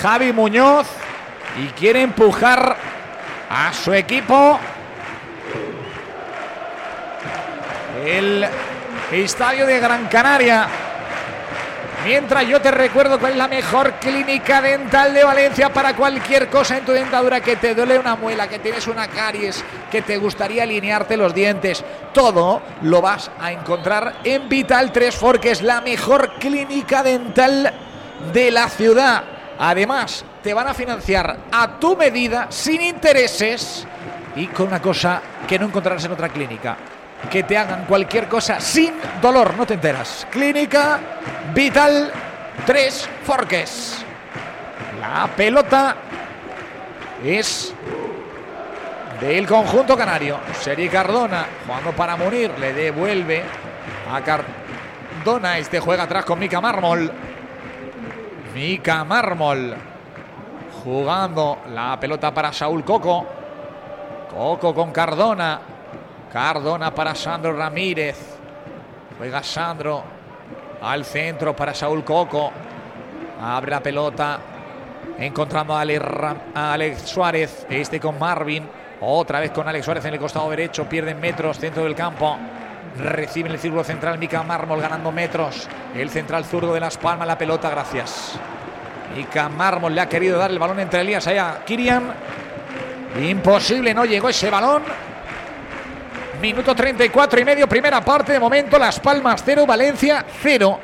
Javi Muñoz. Y quiere empujar a su equipo. El estadio de Gran Canaria. Mientras yo te recuerdo cuál es la mejor clínica dental de Valencia para cualquier cosa en tu dentadura, que te duele una muela, que tienes una caries, que te gustaría alinearte los dientes. Todo lo vas a encontrar en Vital 3 que es la mejor clínica dental de la ciudad. Además, te van a financiar a tu medida, sin intereses y con una cosa que no encontrarás en otra clínica que te hagan cualquier cosa sin dolor, no te enteras. Clínica Vital 3 Forques. La pelota es del conjunto canario. Seri Cardona jugando para Munir, le devuelve a Cardona. Este juega atrás con Mica Mármol. Mica Mármol jugando la pelota para Saúl Coco. Coco con Cardona. Cardona para Sandro Ramírez. Juega Sandro al centro para Saúl Coco. Abre la pelota. Encontrando a Alex, Suárez. Este con Marvin. Otra vez con Alex Suárez en el costado derecho. Pierden metros centro del campo. Recibe en el círculo central Mica Mármol ganando metros. El central zurdo de Las Palmas. La pelota, gracias. Mica Mármol le ha querido dar el balón entre Elías allá. Kirian. Imposible, no llegó ese balón. Minuto 34 y medio, primera parte. De momento, Las Palmas 0, Valencia 0.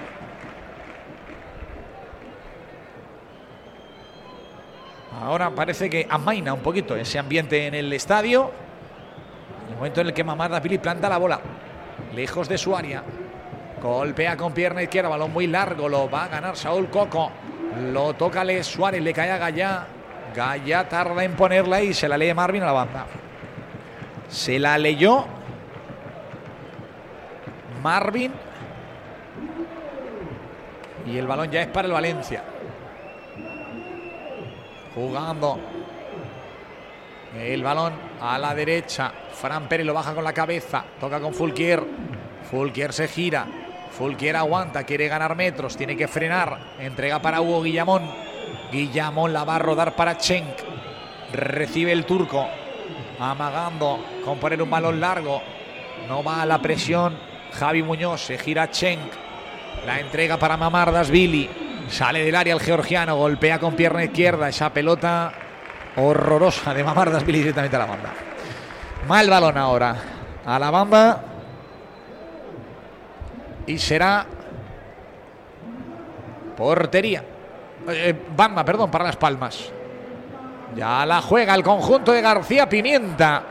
Ahora parece que amaina un poquito ese ambiente en el estadio. el momento en el que Mamarda Pili planta la bola. Lejos de su área. Golpea con pierna izquierda, balón muy largo. Lo va a ganar Saúl Coco. Lo toca Le Suárez, le cae a Gallá. Gallá tarda en ponerla y se la lee Marvin a la banda. Se la leyó Marvin. Y el balón ya es para el Valencia. Jugando. El balón a la derecha. Fran Pérez lo baja con la cabeza. Toca con Fulquier. Fulquier se gira. Fulquier aguanta. Quiere ganar metros. Tiene que frenar. Entrega para Hugo Guillamón. Guillamón la va a rodar para Chenk. Recibe el turco. Amagando con poner un balón largo. No va a la presión Javi Muñoz, se gira Chenk. La entrega para Mamardas, Billy. Sale del área el georgiano, golpea con pierna izquierda esa pelota horrorosa de Mamardas, Billy directamente a la banda. Mal balón ahora. A la banda. Y será portería. Eh, banda, perdón, para las palmas. Ya la juega el conjunto de García Pimienta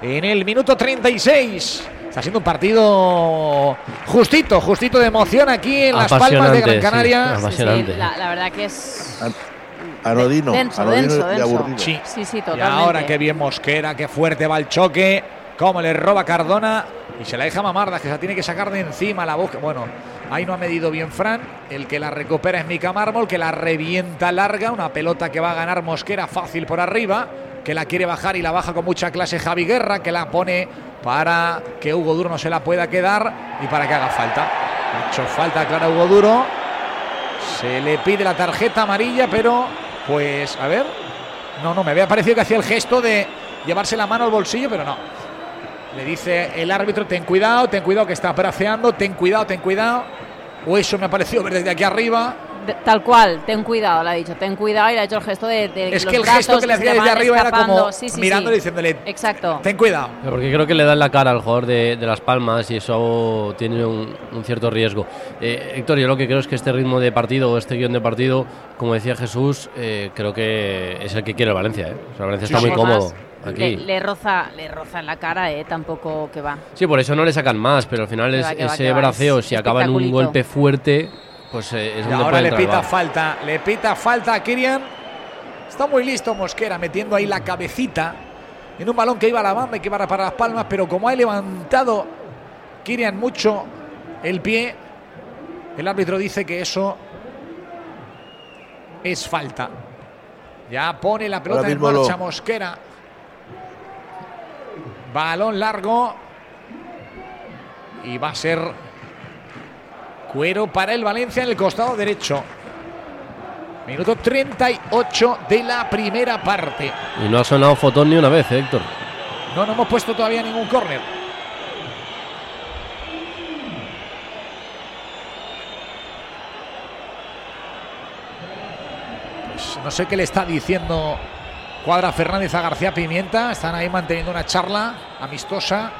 en el minuto 36. Está siendo un partido justito, justito de emoción aquí en Las Palmas de Gran Canaria. la, verdad que es. Anodino, denso, denso, denso. Sí. sí, sí, totalmente. Y ahora que bien Mosquera, qué fuerte va el choque, cómo le roba Cardona y se la deja Mamarda, que se la tiene que sacar de encima la boca. Bueno, ahí no ha medido bien Fran, el que la recupera es Mica Mármol, que la revienta larga, una pelota que va a ganar Mosquera fácil por arriba, que la quiere bajar y la baja con mucha clase Javi Guerra, que la pone para que Hugo Duro no se la pueda quedar y para que haga falta. Ha hecho falta clara Hugo Duro. Se le pide la tarjeta amarilla, pero pues a ver. No, no, me había parecido que hacía el gesto de llevarse la mano al bolsillo, pero no. Le dice el árbitro, ten cuidado, ten cuidado que está braceando, ten cuidado, ten cuidado. O eso me ha parecido ver desde aquí arriba tal cual, ten cuidado, le ha dicho, ten cuidado y le ha hecho el gesto de. es que el gesto que le hacía desde arriba era como mirándole y diciéndole. Exacto. Ten cuidado. Porque creo que le dan la cara al jugador de, Las Palmas y eso tiene un, cierto riesgo. Eh, Héctor, yo lo que creo es que este ritmo de partido o este guion de partido, como decía Jesús, eh, creo que es el que quiere el Valencia. ¿eh? O sea, Valencia está muy cómodo. Aquí. Le, roza, le roza en la cara, eh, tampoco que va. Sí, por eso no le sacan más, pero al final es, ese braceo, si acaba en un golpe fuerte, pues eh, es ahora le pita falta, le pita falta a Kirian. Está muy listo Mosquera metiendo ahí la cabecita en un balón que iba a la banda y que iba para las palmas, pero como ha levantado Kirian mucho el pie, el árbitro dice que eso es falta. Ya pone la pelota en marcha Mosquera. Balón largo. Y va a ser Cuero para el Valencia en el costado derecho. Minuto 38 de la primera parte. Y no ha sonado fotón ni una vez, ¿eh, Héctor. No, no hemos puesto todavía ningún córner. Pues no sé qué le está diciendo Cuadra Fernández a García Pimienta. Están ahí manteniendo una charla amistosa.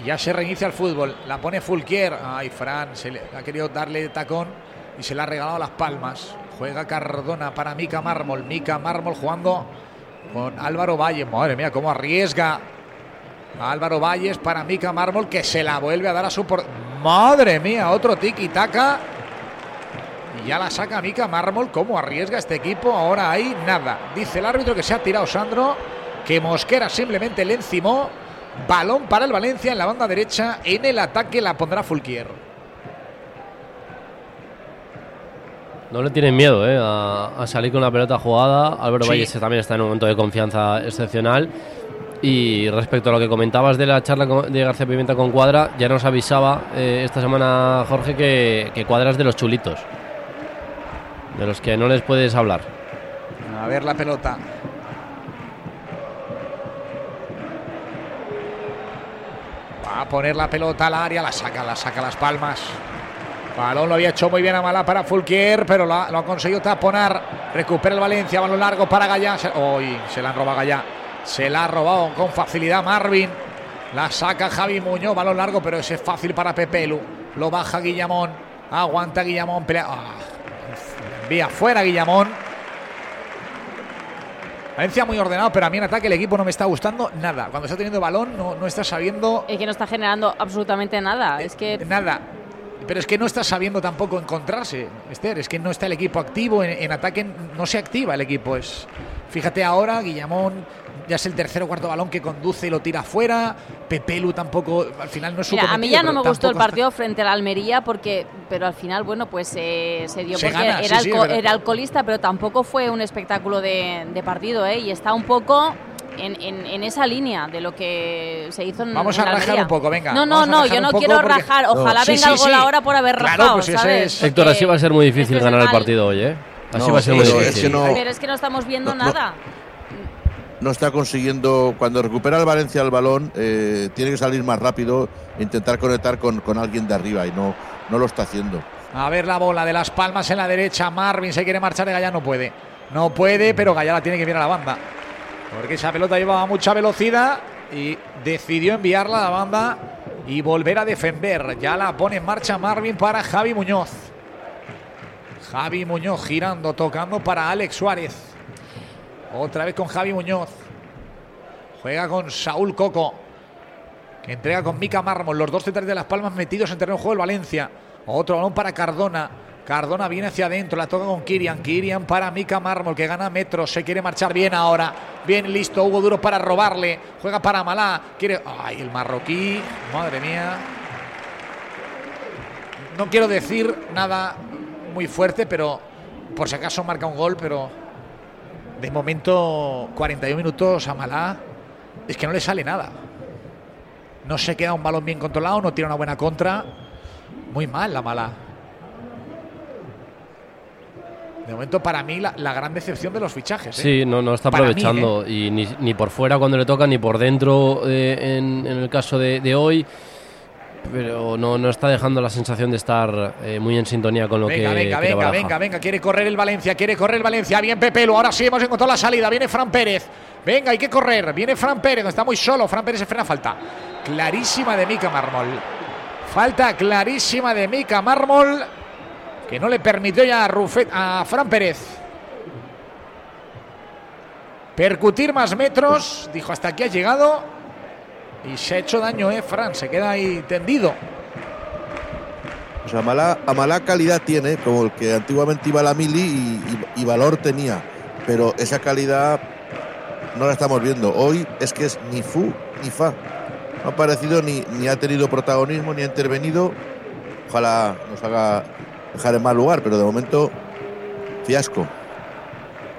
Y ya se reinicia el fútbol. La pone Fulquier. Ay, Fran, se le ha querido darle tacón y se le ha regalado las palmas. Juega Cardona para Mica Mármol. Mica Mármol jugando con Álvaro Valle. Madre mía, cómo arriesga Álvaro Valles para Mica Mármol que se la vuelve a dar a su por... Madre mía, otro tiki-taka. Y ya la saca Mica Mármol. ¿Cómo arriesga este equipo? Ahora hay nada. Dice el árbitro que se ha tirado Sandro. Que Mosquera simplemente le encimó. Balón para el Valencia en la banda derecha. En el ataque la pondrá Fulquier. No le tienen miedo ¿eh? a, a salir con la pelota jugada. Álvaro Sí. Valles también está en un momento de confianza excepcional. Y respecto a lo que comentabas de la charla de García Pimienta con Cuadra, ya nos avisaba eh, esta semana Jorge que, que Cuadra es de los chulitos. De los que no les puedes hablar. A ver la pelota. A poner la pelota al área, la saca, la saca las palmas. Balón lo había hecho muy bien a Malá para Fulquier, pero lo ha, lo ha conseguido taponar. Recupera el Valencia, balón largo para Gallá. Uy, se la han robado Gallá. Se la ha robado con facilidad Marvin. La saca Javi Muñoz, balón largo, pero ese es fácil para Pepelu. Lo baja Guillamón. Aguanta Guillamón. Pelea. Ah, envía fuera Guillamón. Valencia muy ordenado, pero a mí en ataque el equipo no me está gustando nada. Cuando está teniendo balón no, no está sabiendo Es que no está generando absolutamente nada. Es que nada. Pero es que no está sabiendo tampoco encontrarse, Esther. Es que no está el equipo activo. En, en ataque no se activa el equipo. Es, fíjate ahora, Guillamón ya es el tercer o cuarto balón que conduce y lo tira afuera. Pepelu tampoco, al final no es su Mira, a mí ya no me gustó el tampoco está- partido frente al Almería porque, pero al final, bueno, pues eh, se dio Se porque gana, era, sí, sí, alco- verdad. era alcoholista, pero tampoco fue un espectáculo de, de partido, ¿eh? Y está un poco en, en- en esa línea de lo que se hizo en Vamos en a rajar Almería. un poco, venga, No, no, no, yo no quiero porque- rajar. No. Ojalá Sí, venga sí, el gol sí. ahora por haber Claro, rajado, pues ¿sabes? es- Héctor, así va a ser muy difícil ganar el partido hoy, ¿eh? Así No, va a ser sí, muy no, es difícil. que no- Pero es que no estamos viendo No, no. nada. No está consiguiendo, cuando recupera el Valencia el balón, eh, tiene que salir más rápido, e intentar conectar con, con alguien de arriba y no, no lo está haciendo. A ver la bola de las palmas en la derecha. Marvin se quiere marchar de Gallá, no puede. No puede, pero Gallá la tiene que mirar a la banda. Porque esa pelota llevaba mucha velocidad y decidió enviarla a la banda y volver a defender. Ya la pone en marcha Marvin para Javi Muñoz. Javi Muñoz girando, tocando para Alex Suárez. Otra vez con Javi Muñoz. Juega con Saúl Coco. Que entrega con Mica Mármol. Los dos centrales de Las Palmas metidos en terreno de juego el Valencia. Otro balón para Cardona. Cardona viene hacia adentro. La toca con Kirian. Kirian para Mica Mármol que gana metros. Se quiere marchar bien ahora. Bien listo. Hugo Duro para robarle. Juega para Malá. Quiere. Ay, el marroquí. Madre mía. No quiero decir nada muy fuerte, pero por si acaso marca un gol, pero de momento 41 minutos a Malá es que no le sale nada. No se queda un balón bien controlado, no tiene una buena contra. Muy mal la Malá. De momento para mí la, la gran decepción de los fichajes. ¿eh? Sí, no, no está mí, aprovechando. Y ni, ni por fuera cuando le toca, ni por dentro eh, en, en el caso de, de hoy. Pero no, no está dejando la sensación de estar eh, muy en sintonía con lo Venga, que venga, que venga, venga, venga, quiere correr el Valencia, quiere correr el Valencia, bien Pepelo, ahora sí hemos encontrado la salida, viene Fran Pérez, venga, hay que correr, viene Fran Pérez, no está muy solo, Fran Pérez se frena, falta clarísima de Mica Mármol, falta clarísima de Mica Mármol, que no le permitió ya a, Rufet, a Fran Pérez. Percutir más metros, dijo hasta aquí ha llegado y se ha hecho daño, eh, Fran, se queda ahí tendido. O sea, mala, a mala calidad tiene, como el que antiguamente iba a la mili y, y- y valor tenía. Pero esa calidad no la estamos viendo. Hoy es que es ni fu ni fa. No ha aparecido ni, ni ha tenido protagonismo ni ha intervenido. Ojalá nos haga dejar en mal lugar, pero de momento, fiasco.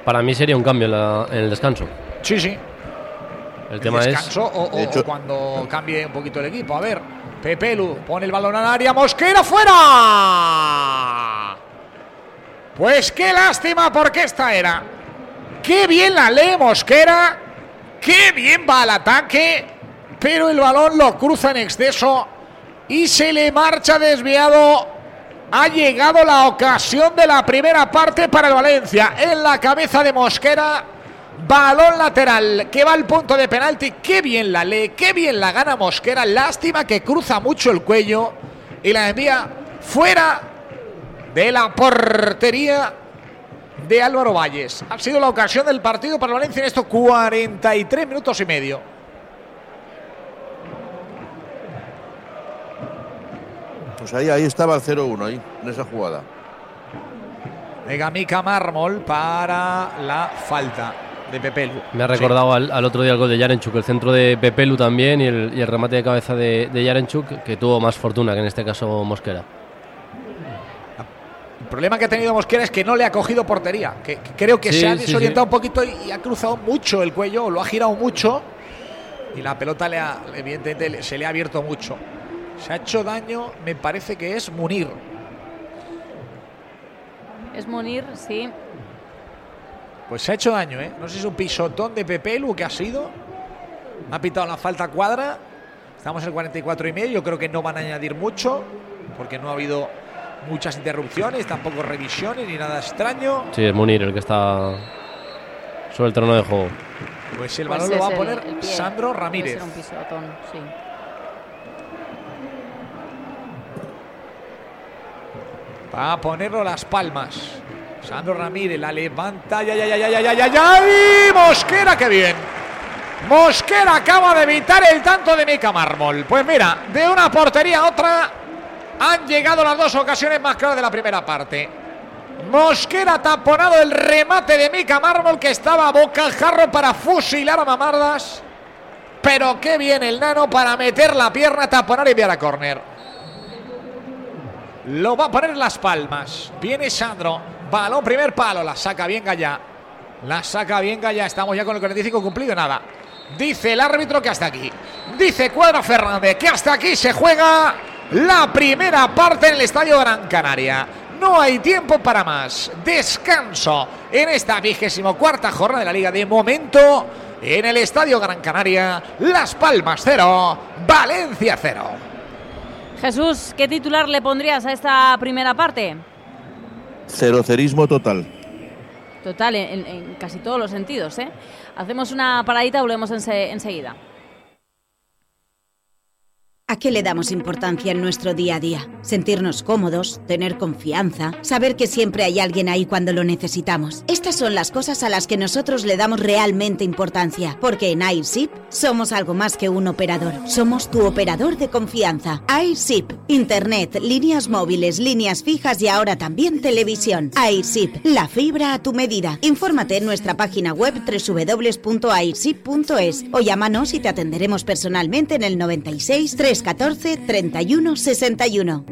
Para mí sería un cambio en, la- en el descanso. Sí, sí, El tema es. descanso o, o- De hecho- o cuando cambie un poquito el equipo. A ver, Pepelu pone el balón al área, Mosquera fuera. Pues qué lástima porque esta era. Qué bien la lee Mosquera, qué bien va al ataque, pero el balón lo cruza en exceso y se le marcha desviado Ha llegado la ocasión de la primera parte para el Valencia. En la cabeza de Mosquera. Balón lateral que va al punto de penalti. Qué bien la lee, qué bien la gana Mosquera. Lástima que cruza mucho el cuello y la envía fuera de la portería de Álvaro Valles. Ha sido la ocasión del partido para Valencia en estos 43 minutos y medio. Pues ahí, ahí estaba el 0-1, ahí, en esa jugada. De Gamica Mármol para la falta de Pepelu. Me ha recordado al, otro día el gol de Yarenchuk, el centro de Pepelu también y el, remate de cabeza de, de Yarenchuk, que tuvo más fortuna que en este caso Mosquera. El problema que ha tenido Mosquera es que no le ha cogido portería. Que, creo que se ha desorientado un poquito y, ha cruzado mucho el cuello, lo ha girado mucho. Y la pelota le ha, evidentemente se le ha abierto mucho. Se ha hecho daño, me parece que es Munir. Es Munir, sí. Pues se ha hecho daño, ¿eh? No sé si es un pisotón de Pepelu que ha sido. ha pitado la falta cuadra. Estamos en el 44 y medio. Yo creo que no van a añadir mucho porque no ha habido muchas interrupciones, tampoco revisiones ni nada extraño. Sí, es Munir el que está sobre el trono de juego. Pues el pues balón lo va a poner Sandro Ramírez. Va a ponerlo las palmas. Sandro Ramírez la levanta. Ya, ya, ya, ya, ya, ya, ya. Mosquera, qué bien. Mosquera acaba de evitar el tanto de Mica Mármol. Pues mira, de una portería a otra han llegado las dos ocasiones más claras de la primera parte. Mosquera taponado el remate de Mica Mármol que estaba a boca jarro para fusilar a Mamardas. Pero qué bien el nano para meter la pierna, taponar y enviar a córner. Lo va a poner en las palmas. Viene Sandro. Balón primer palo. La saca bien Gallá. La saca bien Gallá. Estamos ya con el 45 cumplido. Nada. Dice el árbitro que hasta aquí. Dice Cuadro Fernández que hasta aquí se juega la primera parte en el Estadio Gran Canaria. No hay tiempo para más. Descanso en esta vigésimo cuarta jornada de la Liga. De momento, en el Estadio Gran Canaria, Las Palmas cero, Valencia cero. Jesús, ¿qué titular le pondrías a esta primera parte? Cerocerismo total. Total, en, casi todos los sentidos. ¿eh? Hacemos una paradita, volvemos enseguida. ¿A qué le damos importancia en nuestro día a día? Sentirnos cómodos, tener confianza, saber que siempre hay alguien ahí cuando lo necesitamos. Estas son las cosas a las que nosotros le damos realmente importancia, porque en AirShip somos algo más que un operador. Somos tu operador de confianza. AirShip, Internet, líneas móviles, líneas fijas y ahora también televisión. AirShip, la fibra a tu medida. Infórmate en nuestra página web www.airship.es o llámanos y te atenderemos personalmente en el 96 3 14 31 61.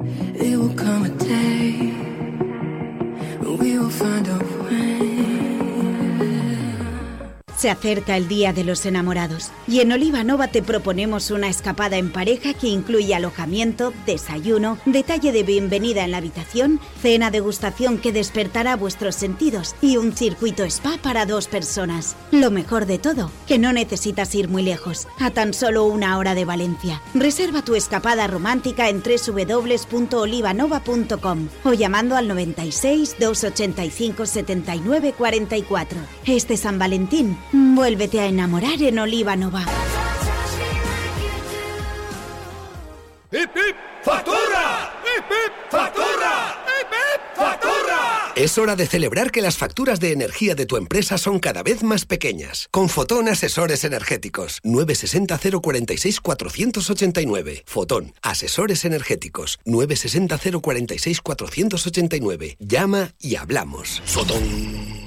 Se acerca el Día de los Enamorados y en Oliva Nova te proponemos una escapada en pareja que incluye alojamiento, desayuno, detalle de bienvenida en la habitación, cena degustación que despertará vuestros sentidos y un circuito spa para dos personas. Lo mejor de todo, que no necesitas ir muy lejos, a tan solo una hora de Valencia. Reserva tu escapada romántica en www.olivanova.com o llamando al 96 285 79 44. Este San Valentín Vuélvete a enamorar en Oliva Nova. ¡Hip, hip! ¡Factura! ¡Hip, hip! ¡Factura! ¡Hip, hip! ¡Factura! Es hora de celebrar que las facturas de energía de tu empresa son cada vez más pequeñas. Con Fotón Asesores Energéticos. 960 046 489. Fotón Asesores Energéticos. 960 046 489. Llama y hablamos. Fotón.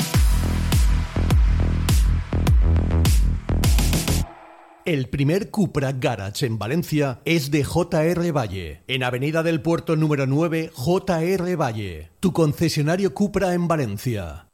El primer Cupra Garage en Valencia es de JR Valle, en Avenida del Puerto número 9, JR Valle, tu concesionario Cupra en Valencia.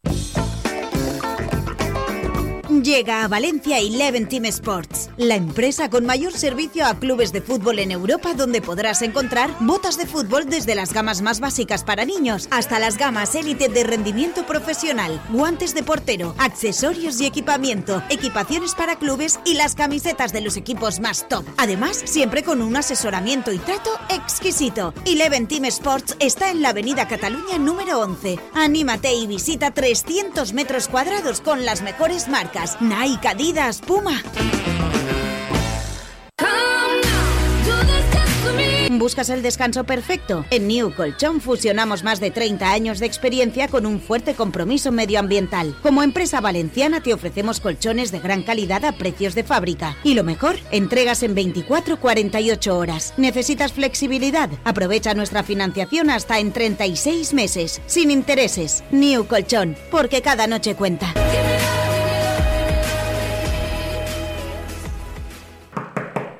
Llega a Valencia Eleven Team Sports, la empresa con mayor servicio a clubes de fútbol en Europa donde podrás encontrar botas de fútbol desde las gamas más básicas para niños hasta las gamas élite de rendimiento profesional, guantes de portero, accesorios y equipamiento, equipaciones para clubes y las camisetas de los equipos más top. Además, siempre con un asesoramiento y trato exquisito. Eleven Team Sports está en la Avenida Cataluña número 11. Anímate y visita 300 metros cuadrados con las mejores marcas Nike, Adidas, Puma. ¿Buscas el descanso perfecto? En New Colchón fusionamos más de 30 años de experiencia con un fuerte compromiso medioambiental. Como empresa valenciana te ofrecemos colchones de gran calidad a precios de fábrica. Y lo mejor, entregas en 24-48 horas. ¿Necesitas flexibilidad? Aprovecha nuestra financiación hasta en 36 meses, sin intereses. New Colchón, porque cada noche cuenta.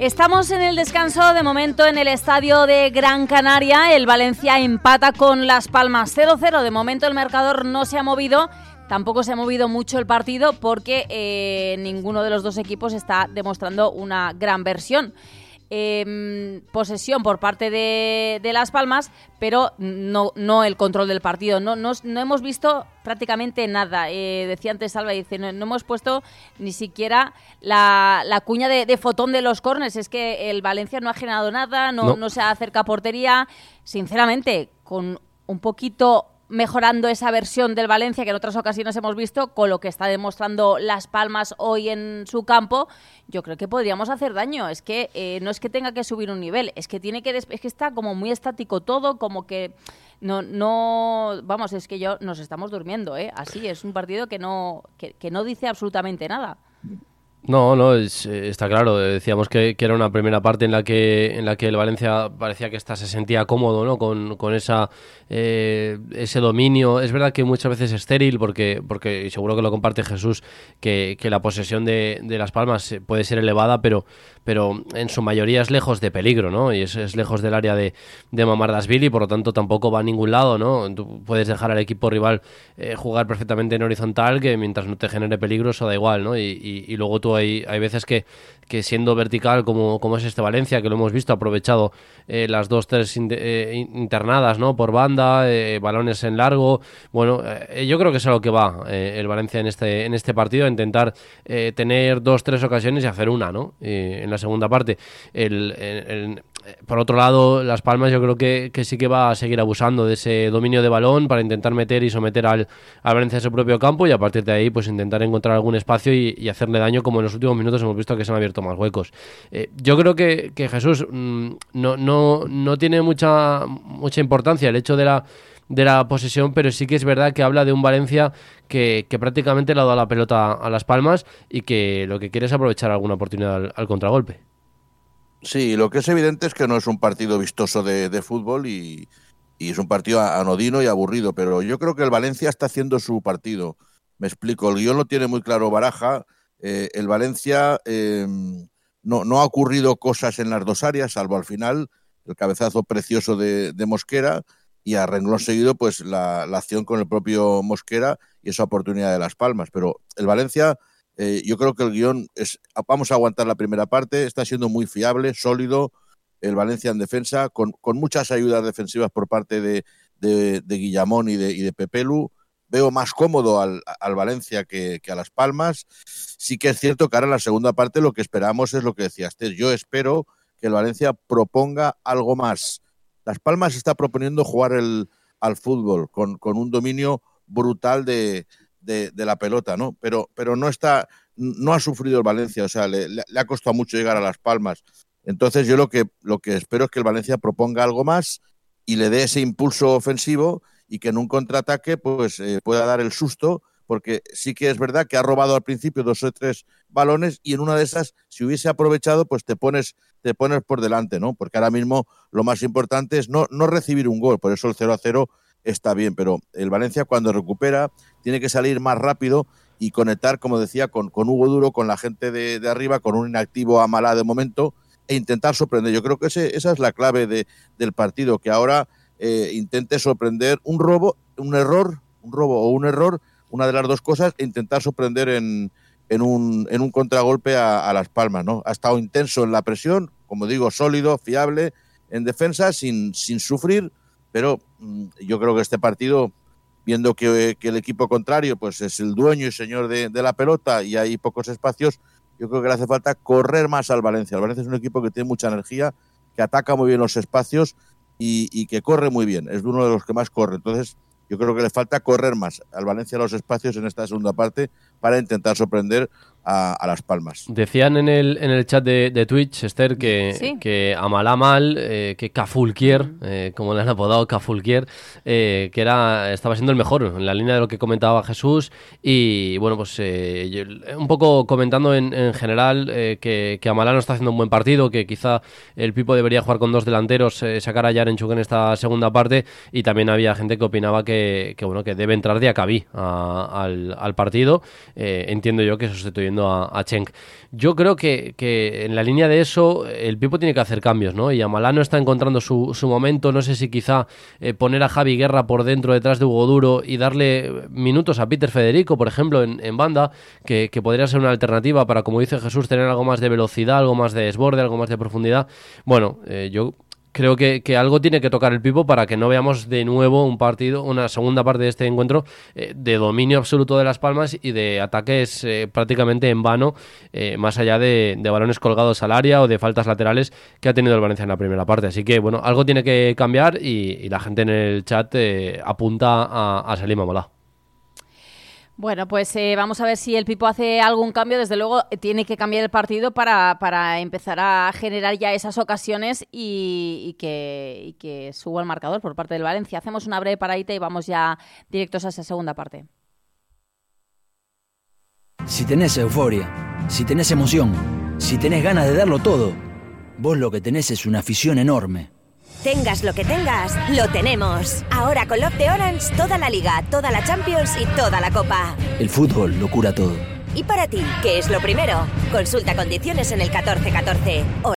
Estamos en el descanso de momento en el estadio de Gran Canaria. El Valencia empata con Las Palmas 0-0. De momento el marcador no se ha movido. Tampoco se ha movido mucho el partido porque eh, ninguno de los dos equipos está demostrando una gran versión. Em, posesión por parte de, Las Palmas, pero no, no el control del partido. No, no, hemos visto prácticamente nada. Eh, decía antes Salva, dice, no, hemos puesto ni siquiera la, cuña de, fotón de los corners. Es que el Valencia no ha generado nada, no, no se acerca a portería. Sinceramente, con un poquito mejorando esa versión del Valencia que en otras ocasiones hemos visto, con lo que está demostrando Las Palmas hoy en su campo, yo creo que podríamos hacer daño. Es que eh, no es que tenga que subir un nivel, es que tiene que es que está como muy estático todo, como que no no vamos, es que yo nos estamos durmiendo, ¿eh? Así es un partido que no que no dice absolutamente nada. No, no, eh, está claro. Decíamos que, era una primera parte en la que en la que el Valencia parecía que esta se sentía cómodo, ¿no? Con, con esa eh, ese dominio. Es verdad que muchas veces es estéril porque porque y seguro que lo comparte Jesús que, que la posesión de, de, las Palmas puede ser elevada, pero pero en su mayoría es lejos de peligro, ¿no? Y es, lejos del área de, de Mamardasville y por lo tanto tampoco va a ningún lado, ¿no? Tú puedes dejar al equipo rival eh, jugar perfectamente en horizontal, que mientras no te genere peligro eso da igual, ¿no? Y, luego tú hay, hay veces que, que siendo vertical como, como es este Valencia, que lo hemos visto, aprovechado eh, las dos, tres eh, internadas, ¿no? Por banda, balones en largo. Bueno, yo creo que es a lo que va el Valencia en este, en este partido, intentar tener dos, tres ocasiones y hacer una, ¿no? en la segunda parte. El, por otro lado, Las Palmas yo creo que, sí que va a seguir abusando de ese dominio de balón para intentar meter y someter al, Valencia a su propio campo y a partir de ahí pues intentar encontrar algún espacio y, hacerle daño como en los últimos minutos hemos visto que se han abierto más huecos. Eh, yo creo que, Jesús mm, no, no, no tiene mucha, mucha importancia el hecho de la de la posesión, pero sí que es verdad que habla de un Valencia que, prácticamente le ha dado la pelota a Las Palmas y que lo que quiere es aprovechar alguna oportunidad al, contragolpe. Sí, lo que es evidente es que no es un partido vistoso de, fútbol y, es un partido anodino y aburrido, pero yo creo que el Valencia está haciendo su partido. Me explico, el guion lo tiene muy claro Baraja. Eh, el Valencia em, no, ha ocurrido cosas en las dos áreas, salvo al final el cabezazo precioso de Mosquera y a renglón seguido pues la, acción con el propio Mosquera y esa oportunidad de Las Palmas. Pero el Valencia, eh, yo creo que el guion es, vamos a aguantar la primera parte, está siendo muy fiable, sólido, el Valencia en defensa, con, muchas ayudas defensivas por parte de, de, Guillamón y de, y de Pepelu. Veo más cómodo al, Valencia que, a Las Palmas. Sí que es cierto que ahora en la segunda parte lo que esperamos es lo que decías, Yo espero que el Valencia proponga algo más las Palmas está proponiendo jugar el, al fútbol con, un dominio brutal de, la pelota, ¿no? Pero, pero no está, no ha sufrido el Valencia, o sea, le, ha costado mucho llegar a Las Palmas. Entonces yo lo que, lo que espero es que el Valencia proponga algo más y le dé ese impulso ofensivo y que en un contraataque pues eh, pueda dar el susto porque sí que es verdad que ha robado al principio dos o tres balones y en una de esas, si hubiese aprovechado, pues te pones, te pones por delante, ¿no? Porque ahora mismo lo más importante es no, no recibir un gol, por eso el 0 a 0 está bien, pero el Valencia cuando recupera tiene que salir más rápido y conectar, como decía, con, Hugo Duro, con la gente de, arriba, con un inactivo a Malá de momento e intentar sorprender. Yo creo que esa es la clave de, del partido, que ahora eh, intente sorprender un robo, un error, un robo o un error una de las dos cosas e intentar sorprender en, en, un, en un contragolpe a, Las Palmas. ¿no? Ha estado intenso en la presión, como digo, sólido, fiable en defensa, sin, sin sufrir, pero mm, yo creo que este partido, viendo que, el equipo contrario pues es el dueño y señor de, la pelota y hay pocos espacios, yo creo que le hace falta correr más al Valencia. El Valencia es un equipo que tiene mucha energía, que ataca muy bien los espacios y, y que corre muy bien. Es uno de los que más corre. Entonces, yo creo que le falta correr más al Valencia los espacios en esta segunda parte para intentar sorprender a, Las Palmas. Decían en el, en el chat de, Twitch, Esther, que, que Amalá mal, eh, que Cafulquier, mm. eh, como le han apodado Cafulquier, eh, que era estaba siendo el mejor en la línea de lo que comentaba Jesús. Y bueno, pues un poco comentando en, general que, que, Amalá no está haciendo un buen partido, que quizá el Pipo debería jugar con dos delanteros, sacar a Yarenchuk en esta segunda parte. Y también había gente que opinaba que, bueno, que debe entrar de Acabí al, al partido. entiendo yo que eso a, Chenk. Yo creo que, en la línea de eso el Pipo tiene que hacer cambios, ¿no? Y Amalá no está encontrando su, momento. No sé si quizá eh, poner a Javi Guerra por dentro detrás de Hugo Duro y darle minutos a Peter Federico, por ejemplo, en, banda, que, podría ser una alternativa para, como dice Jesús, tener algo más de velocidad, algo más de desborde, algo más de profundidad. Bueno, eh, yo creo que, algo tiene que tocar el Pipo para que no veamos de nuevo un partido, una segunda parte de este encuentro eh, de dominio absoluto de Las Palmas y de ataques eh, prácticamente en vano, eh, más allá de, balones colgados al área o de faltas laterales que ha tenido el Valencia en la primera parte. Así que, bueno, algo tiene que cambiar y, la gente en el chat apunta a, a Salim bueno, pues eh, vamos a ver si el Pipo hace algún cambio. Desde luego eh, tiene que cambiar el partido para, para empezar a generar ya esas ocasiones y, que, que, suba el marcador por parte del Valencia. Hacemos una breve paradita y vamos ya directos a esa segunda parte. Si tenés euforia, si tenés emoción, si tenés ganas de darlo todo, vos lo que tenés es una afición enorme Tengas lo que tengas, lo tenemos. Ahora con Love de Orange, toda la liga, toda la Champions y toda la Copa. El fútbol lo cura todo. ¿Y para ti, qué es lo primero? Consulta condiciones en el 1414.